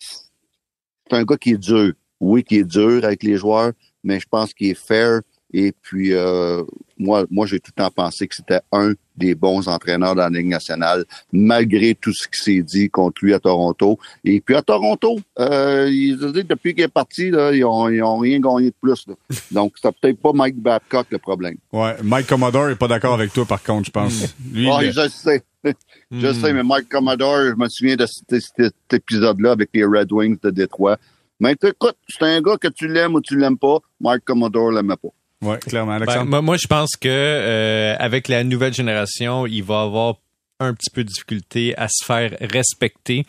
c'est un gars qui est dur. Oui, qui est dur avec les joueurs, mais je pense qu'il est fair. Et puis, euh, moi, moi j'ai tout le temps pensé que c'était un des bons entraîneurs de la Ligue nationale, malgré tout ce qui s'est dit contre lui à Toronto. Et puis à Toronto, euh, ils, depuis qu'il est parti, là, ils, ont, ils ont rien gagné de plus. là. Donc, c'est peut-être pas Mike Babcock le problème. Ouais, Mike Commodore est pas d'accord avec toi par contre, je pense. Lui, Ah, il- je sais. Je Hmm. sais, mais Mike Commodore, je me souviens de cet, cet épisode-là avec les Red Wings de Détroit. Mais écoute, c'est un gars que tu l'aimes ou tu l'aimes pas. Mike Commodore l'aimait pas. ouais, clairement, Ben, Alexandre. moi, moi, je pense que euh, avec la nouvelle génération, il va avoir un petit peu de difficulté à se faire respecter.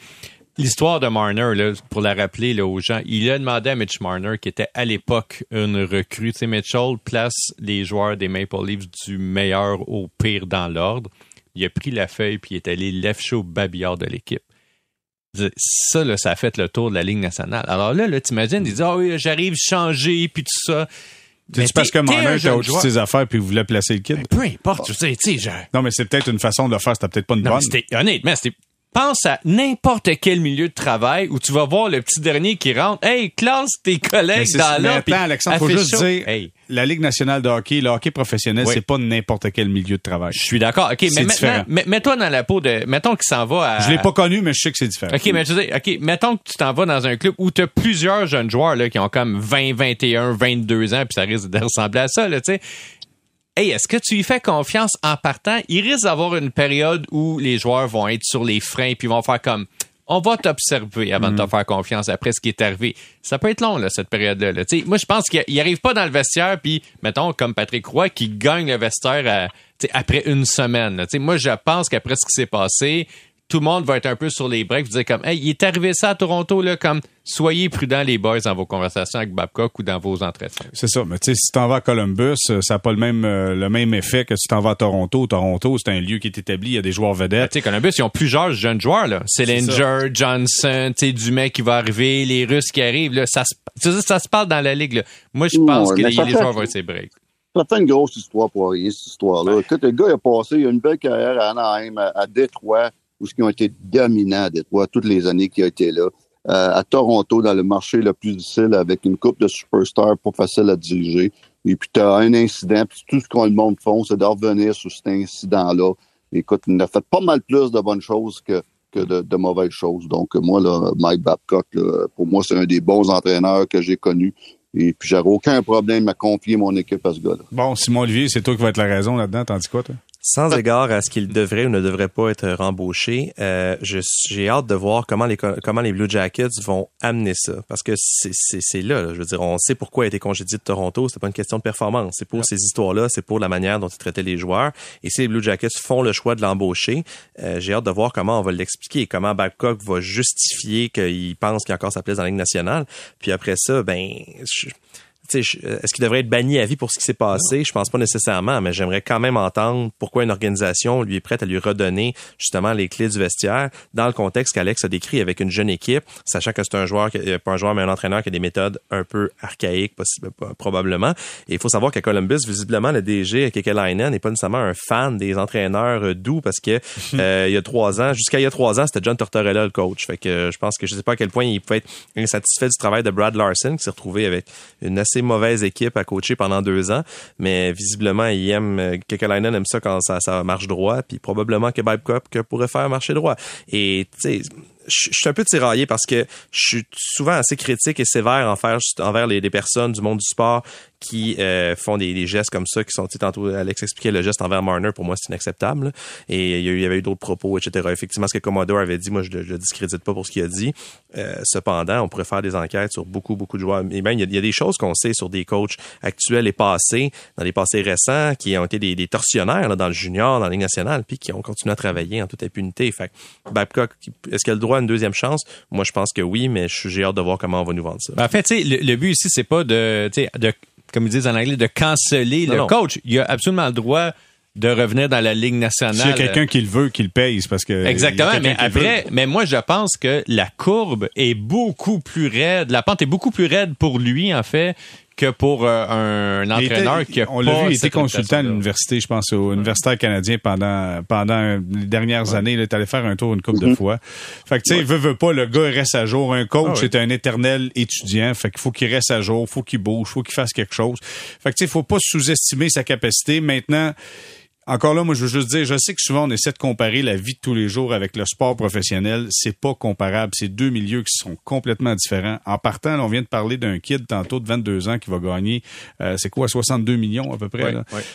L'histoire de Marner, là, pour la rappeler là, aux gens, il a demandé à Mitch Marner, qui était à l'époque une recrue. Tu sais, Mitchell place les joueurs des Maple Leafs du meilleur au pire dans l'ordre. Il a pris la feuille puis il est allé left show babillard de l'équipe. Ça, là, ça a fait le tour de la Ligue nationale. Alors là, là t'imagines, il dit, ah oui, j'arrive changer puis tout ça. Mais C'est parce que Marner était au-dessus de ses affaires puis il voulait placer le kid. Ben, peu importe, tu sais, tu sais, je- Non, mais c'est peut-être une façon de le faire, c'était peut-être pas une non, mais bonne. honnêtement, c'était, pense à n'importe quel milieu de travail où tu vas voir le petit dernier qui rentre. Hey, classe tes Mais collègues dans mais là. attends, Alexandre, faut juste dire, Hey, la Ligue nationale de hockey, le hockey professionnel, Oui. c'est pas n'importe quel milieu de travail. je suis d'accord. OK, mais maintenant, mets-toi dans la peau de, mettons qu'il s'en va à. Je l'ai pas connu, mais je sais que c'est différent. OK, mais je dire, OK, mettons que tu t'en vas dans un club où tu as plusieurs jeunes joueurs là, qui ont comme 20, 21, 22 ans, puis ça risque de ressembler à ça, là, tu sais. Hey, est-ce que tu lui fais confiance en partant? Il risque d'avoir une période où les joueurs vont être sur les freins puis vont faire comme on va t'observer avant de te faire confiance après ce qui est arrivé. Ça peut être long, là, cette période-là. là. Moi, je pense qu'il il arrive pas dans le vestiaire, puis, mettons, comme Patrick Roy, qui gagne le vestiaire à- sais, après une semaine. là. Moi, je pense qu'après ce qui s'est passé, tout le monde va être un peu sur les breaks, dire comme, hey, il est arrivé ça à Toronto, là, comme, soyez prudents, les boys, dans vos conversations avec Babcock ou dans vos entretiens. C'est ça, mais tu sais, si tu t'en vas à Columbus, euh, ça n'a pas le même, euh, le même effet que si tu t'en vas à Toronto. Toronto, c'est un lieu qui est établi, il y a des joueurs Ben, vedettes. Tu sais, Columbus, ils ont plusieurs jeunes joueurs, là. Selinger, Johnson, tu sais, Dumais qui va arriver, les Russes qui arrivent, là. Ça, se- ça se parle dans la ligue, là. Moi, je Ouais, pense que les, joueurs vont être breaks. Ça fait une grosse histoire pour rien, cette histoire-là. Écoute, le gars il a passé il a une belle carrière à Anaheim, à, à Détroit, où ils ont été dominants à Détroit toutes les années qu'il a été là. euh, à Toronto, dans le marché le plus difficile, avec une coupe de superstars pas facile à diriger. Et puis, tu as un incident, puis tout ce qu'on le monde font, c'est de revenir sur cet incident-là. Écoute, il a fait pas mal plus de bonnes choses que, que de, mauvaises choses. Donc, moi, là, Mike Babcock, pour moi, c'est un des bons entraîneurs que j'ai connus. Et puis, j'aurais aucun problème à confier mon équipe à ce gars-là. Bon, Simon Olivier, c'est toi qui vas être la raison là-dedans. T'en dis quoi, toi? Sans égard à ce qu'il devrait ou ne devrait pas être rembauché, euh, j'ai hâte de voir comment les comment les Blue Jackets vont amener ça, parce que c'est là, là, je veux dire, on sait pourquoi il a été congédié de Toronto, c'est pas une question de performance, c'est pour ces histoires-là, c'est pour la manière dont ils traitaient les joueurs, et si les Blue Jackets font le choix de l'embaucher, euh, j'ai hâte de voir comment on va l'expliquer, comment Babcock va justifier qu'il pense qu'il a encore sa place dans la Ligue nationale, puis après ça, ben je, est-ce qu'il devrait être banni à vie pour ce qui s'est passé? Je pense pas nécessairement, mais j'aimerais quand même entendre pourquoi une organisation lui est prête à lui redonner justement les clés du vestiaire dans le contexte qu'Alex a décrit avec une jeune équipe, sachant que c'est un joueur, euh, pas un joueur, mais un entraîneur qui a des méthodes un peu archaïques, possible, probablement. Et il faut savoir qu'à Columbus, visiblement, le DG Kekelainen n'est pas nécessairement un fan des entraîneurs euh, doux parce que il y a trois ans, jusqu'à il y a trois ans, c'était John Tortorella le coach. Fait que je pense que je sais pas à quel point il peut être insatisfait du travail de Brad Larson qui s'est retrouvé avec une assez mauvaise équipe à coacher pendant deux ans, mais visiblement, il aime, euh, Kekalainen aime ça quand ça, marche droit, puis probablement que Babcock pourrait faire marcher droit. Et, tu sais, je suis un peu tiraillé parce que je suis souvent assez critique et sévère envers, les personnes du monde du sport qui euh, font des, des, gestes comme ça, qui sont, tantôt Alex expliquait le geste envers Marner, pour moi c'est inacceptable. Et il y, avait eu d'autres propos, etc. Effectivement, ce que Commodore avait dit, moi je le, discrédite pas pour ce qu'il a dit. Euh, cependant, on pourrait faire des enquêtes sur beaucoup, beaucoup de joueurs. Et même, il y, a, des choses qu'on sait sur des coachs actuels et passés, dans les passés récents, qui ont été des, des tortionnaires là, dans le junior, dans la Ligue nationale, puis qui ont continué à travailler en toute impunité. Fait Babcock, est-ce qu'il a le droit à une deuxième chance? Moi, je pense que oui, mais j'ai hâte de voir comment on va nous vendre ça. Ben, en fait, le, le but ici, c'est pas de, de comme ils disent en anglais, de canceller le coach. Il a absolument le droit de revenir dans la Ligue nationale. S'il y a quelqu'un qui le veut, qui le paye, parce que... Exactement, mais après, mais moi, je pense que la courbe est beaucoup plus raide, la pente est beaucoup plus raide pour lui, en fait, que pour euh, un, entraîneur qui a On l'a vu, il était consultant à l'université, je pense, au universitaire canadien pendant pendant les dernières années. Il est allé faire un tour une couple de mm-hmm. fois. Fait que tu sais, veut, veut pas, le gars reste à jour. Un coach ah est un éternel étudiant. Fait qu'il faut qu'il reste à jour, faut qu'il bouge, faut qu'il fasse quelque chose. Fait que tu sais, faut pas sous-estimer sa capacité. Maintenant, encore là, moi, je veux juste dire, je sais que souvent on essaie de comparer la vie de tous les jours avec le sport professionnel. C'est pas comparable. C'est deux milieux qui sont complètement différents. En partant, on vient de parler d'un kid tantôt de 22 ans qui va gagner, euh, c'est quoi, 62 millions à peu près.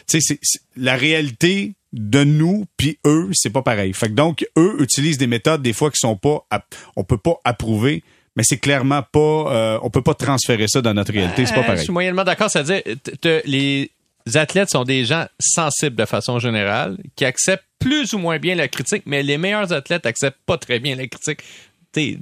Tu sais, la réalité de nous puis eux, c'est pas pareil. Fait que donc eux utilisent des méthodes des fois qui sont pas, on peut pas approuver mais c'est clairement pas, euh, on peut pas transférer ça dans notre réalité, c'est pas pareil. Je suis moyennement d'accord, c'est-à-dire les athlètes sont des gens sensibles de façon générale, qui acceptent plus ou moins bien la critique, mais les meilleurs athlètes acceptent pas très bien la critique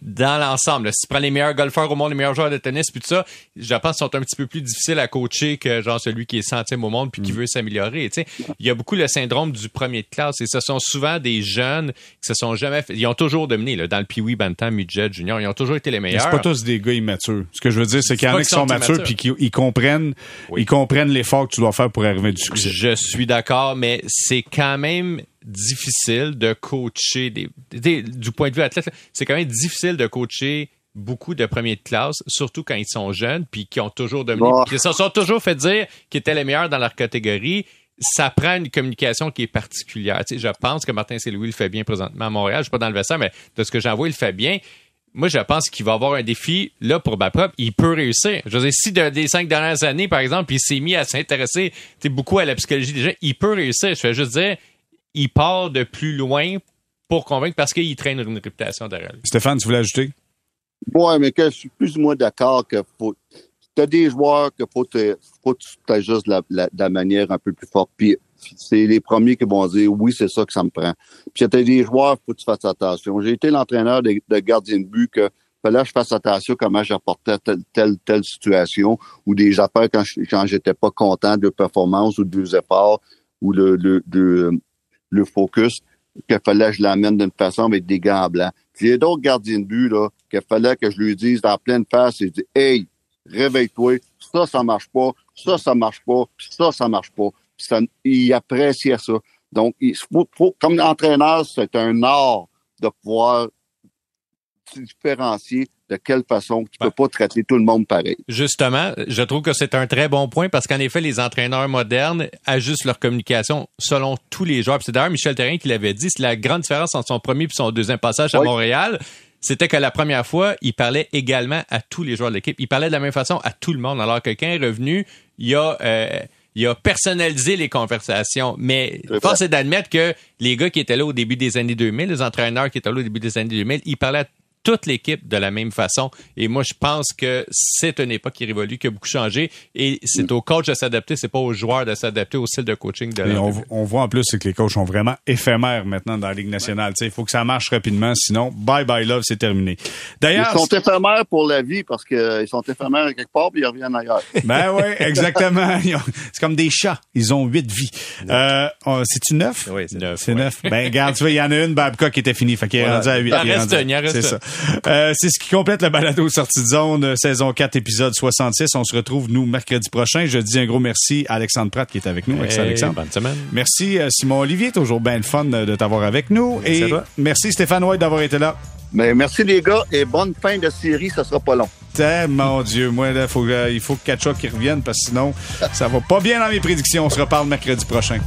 dans l'ensemble, si tu prends les meilleurs golfeurs au monde, les meilleurs joueurs de tennis, puis tout ça, je pense qu'ils sont un petit peu plus difficiles à coacher que genre celui qui est centième au monde puis qui mm. veut s'améliorer. Il y a beaucoup le syndrome du premier de classe et ce sont souvent des jeunes qui se sont jamais fait, ils ont toujours dominé là, dans le Pee-wee, Bantam, Midget, Junior, ils ont toujours été les meilleurs. C'est pas tous des gars immatures. Ce que je veux dire, c'est qu'il y en a qui sont matures puis qui ils comprennent, ils comprennent l'effort que tu dois faire pour arriver du succès. Je suis d'accord, mais c'est quand même difficile de coacher des, du point de vue athlète, c'est quand même difficile de coacher beaucoup de premiers de classe, surtout quand ils sont jeunes, puis qui ont toujours dominé, qui se sont toujours fait dire qu'ils étaient les meilleurs dans leur catégorie. Ça prend une communication qui est particulière. Tu sais, je pense que Martin Saint-Louis le fait bien présentement à Montréal. Je suis pas dans le vestiaire, mais de ce que j'en vois, il le fait bien. Moi, je pense qu'il va avoir un défi là pour Babcock. Il peut réussir. Je veux dire, si de, des cinq dernières années, par exemple, il s'est mis à s'intéresser beaucoup à la psychologie des gens, il peut réussir. Je vais juste dire, il part de plus loin pour convaincre parce qu'il traîne une réputation derrière lui. Stéphane, tu voulais ajouter? Oui, mais que je suis plus ou moins d'accord que faut. Tu as des joueurs que faut, te, faut que tu t'ajustes de la, la, manière un peu plus forte. Puis c'est les premiers qui vont dire oui, c'est ça que ça me prend. Puis tu as des joueurs, faut que tu fasses attention. J'ai été l'entraîneur de, de, gardien de but que fallait que je fasse attention comment j'apportais telle, telle, telle situation ou des affaires quand, quand j'étais pas content de performance ou de efforts ou le, le, de, le focus, qu'il fallait que je l'amène d'une façon avec des gants blancs. Puis il y a d'autres gardiens de but, là, qu'il fallait que je lui dise dans pleine face, et dis, hey, réveille-toi, ça, ça marche pas, ça, ça marche pas, ça, ça marche pas. Ça, il appréciait ça. Donc, il faut, comme entraîneur, c'est un art de pouvoir différencier de quelle façon tu peux pas traiter tout le monde pareil. Justement, je trouve que c'est un très bon point parce qu'en effet, les entraîneurs modernes ajustent leur communication selon tous les joueurs. C'est d'ailleurs Michel Terrien qui l'avait dit, c'est la grande différence entre son premier et son deuxième passage à Montréal c'était que la première fois, il parlait également à tous les joueurs de l'équipe. Il parlait de la même façon à tout le monde. Alors que quand il est revenu, il a, euh, il a personnalisé les conversations. Mais force est d'admettre que les gars qui étaient là au début des années 2000, les entraîneurs qui étaient là au début des années 2000, ils parlaient à toute l'équipe de la même façon. Et moi, je pense que c'est une époque qui révolue, qui a beaucoup changé. Et c'est au coach de s'adapter, c'est pas aux joueurs de s'adapter au style de coaching de on, on, voit en plus que les coachs sont vraiment éphémères maintenant dans la Ligue nationale. Il faut que ça marche rapidement, sinon, bye bye love, c'est terminé. D'ailleurs, ils sont éphémères pour la vie parce qu'ils sont éphémères quelque part puis ils reviennent ailleurs. Ben oui, exactement. c'est comme des chats. Ils ont huit vies. Euh, C'est-tu neuf? Oui, c'est neuf. C'est neuf. Ben, regarde, tu vois, il y en a une, Babcock, qui était finie. Fait qu'il est rendu à huit. C'est ça. Euh, c'est ce qui complète le balado sortie de zone, euh, saison 4, épisode 66. On se retrouve, nous, mercredi prochain. Je dis un gros merci à Alexandre Pratt qui est avec nous. Merci, Alexandre. Bonne semaine. Merci, euh, Simon Olivier. Toujours bien le fun de t'avoir avec nous. Merci et merci, Stéphane White, d'avoir été là. Mais merci, les gars, et bonne fin de série. Ça sera pas long. mon Dieu, moi, là, faut, il faut que Kachuk revienne parce que sinon, ça va pas bien dans mes prédictions. On se reparle mercredi prochain.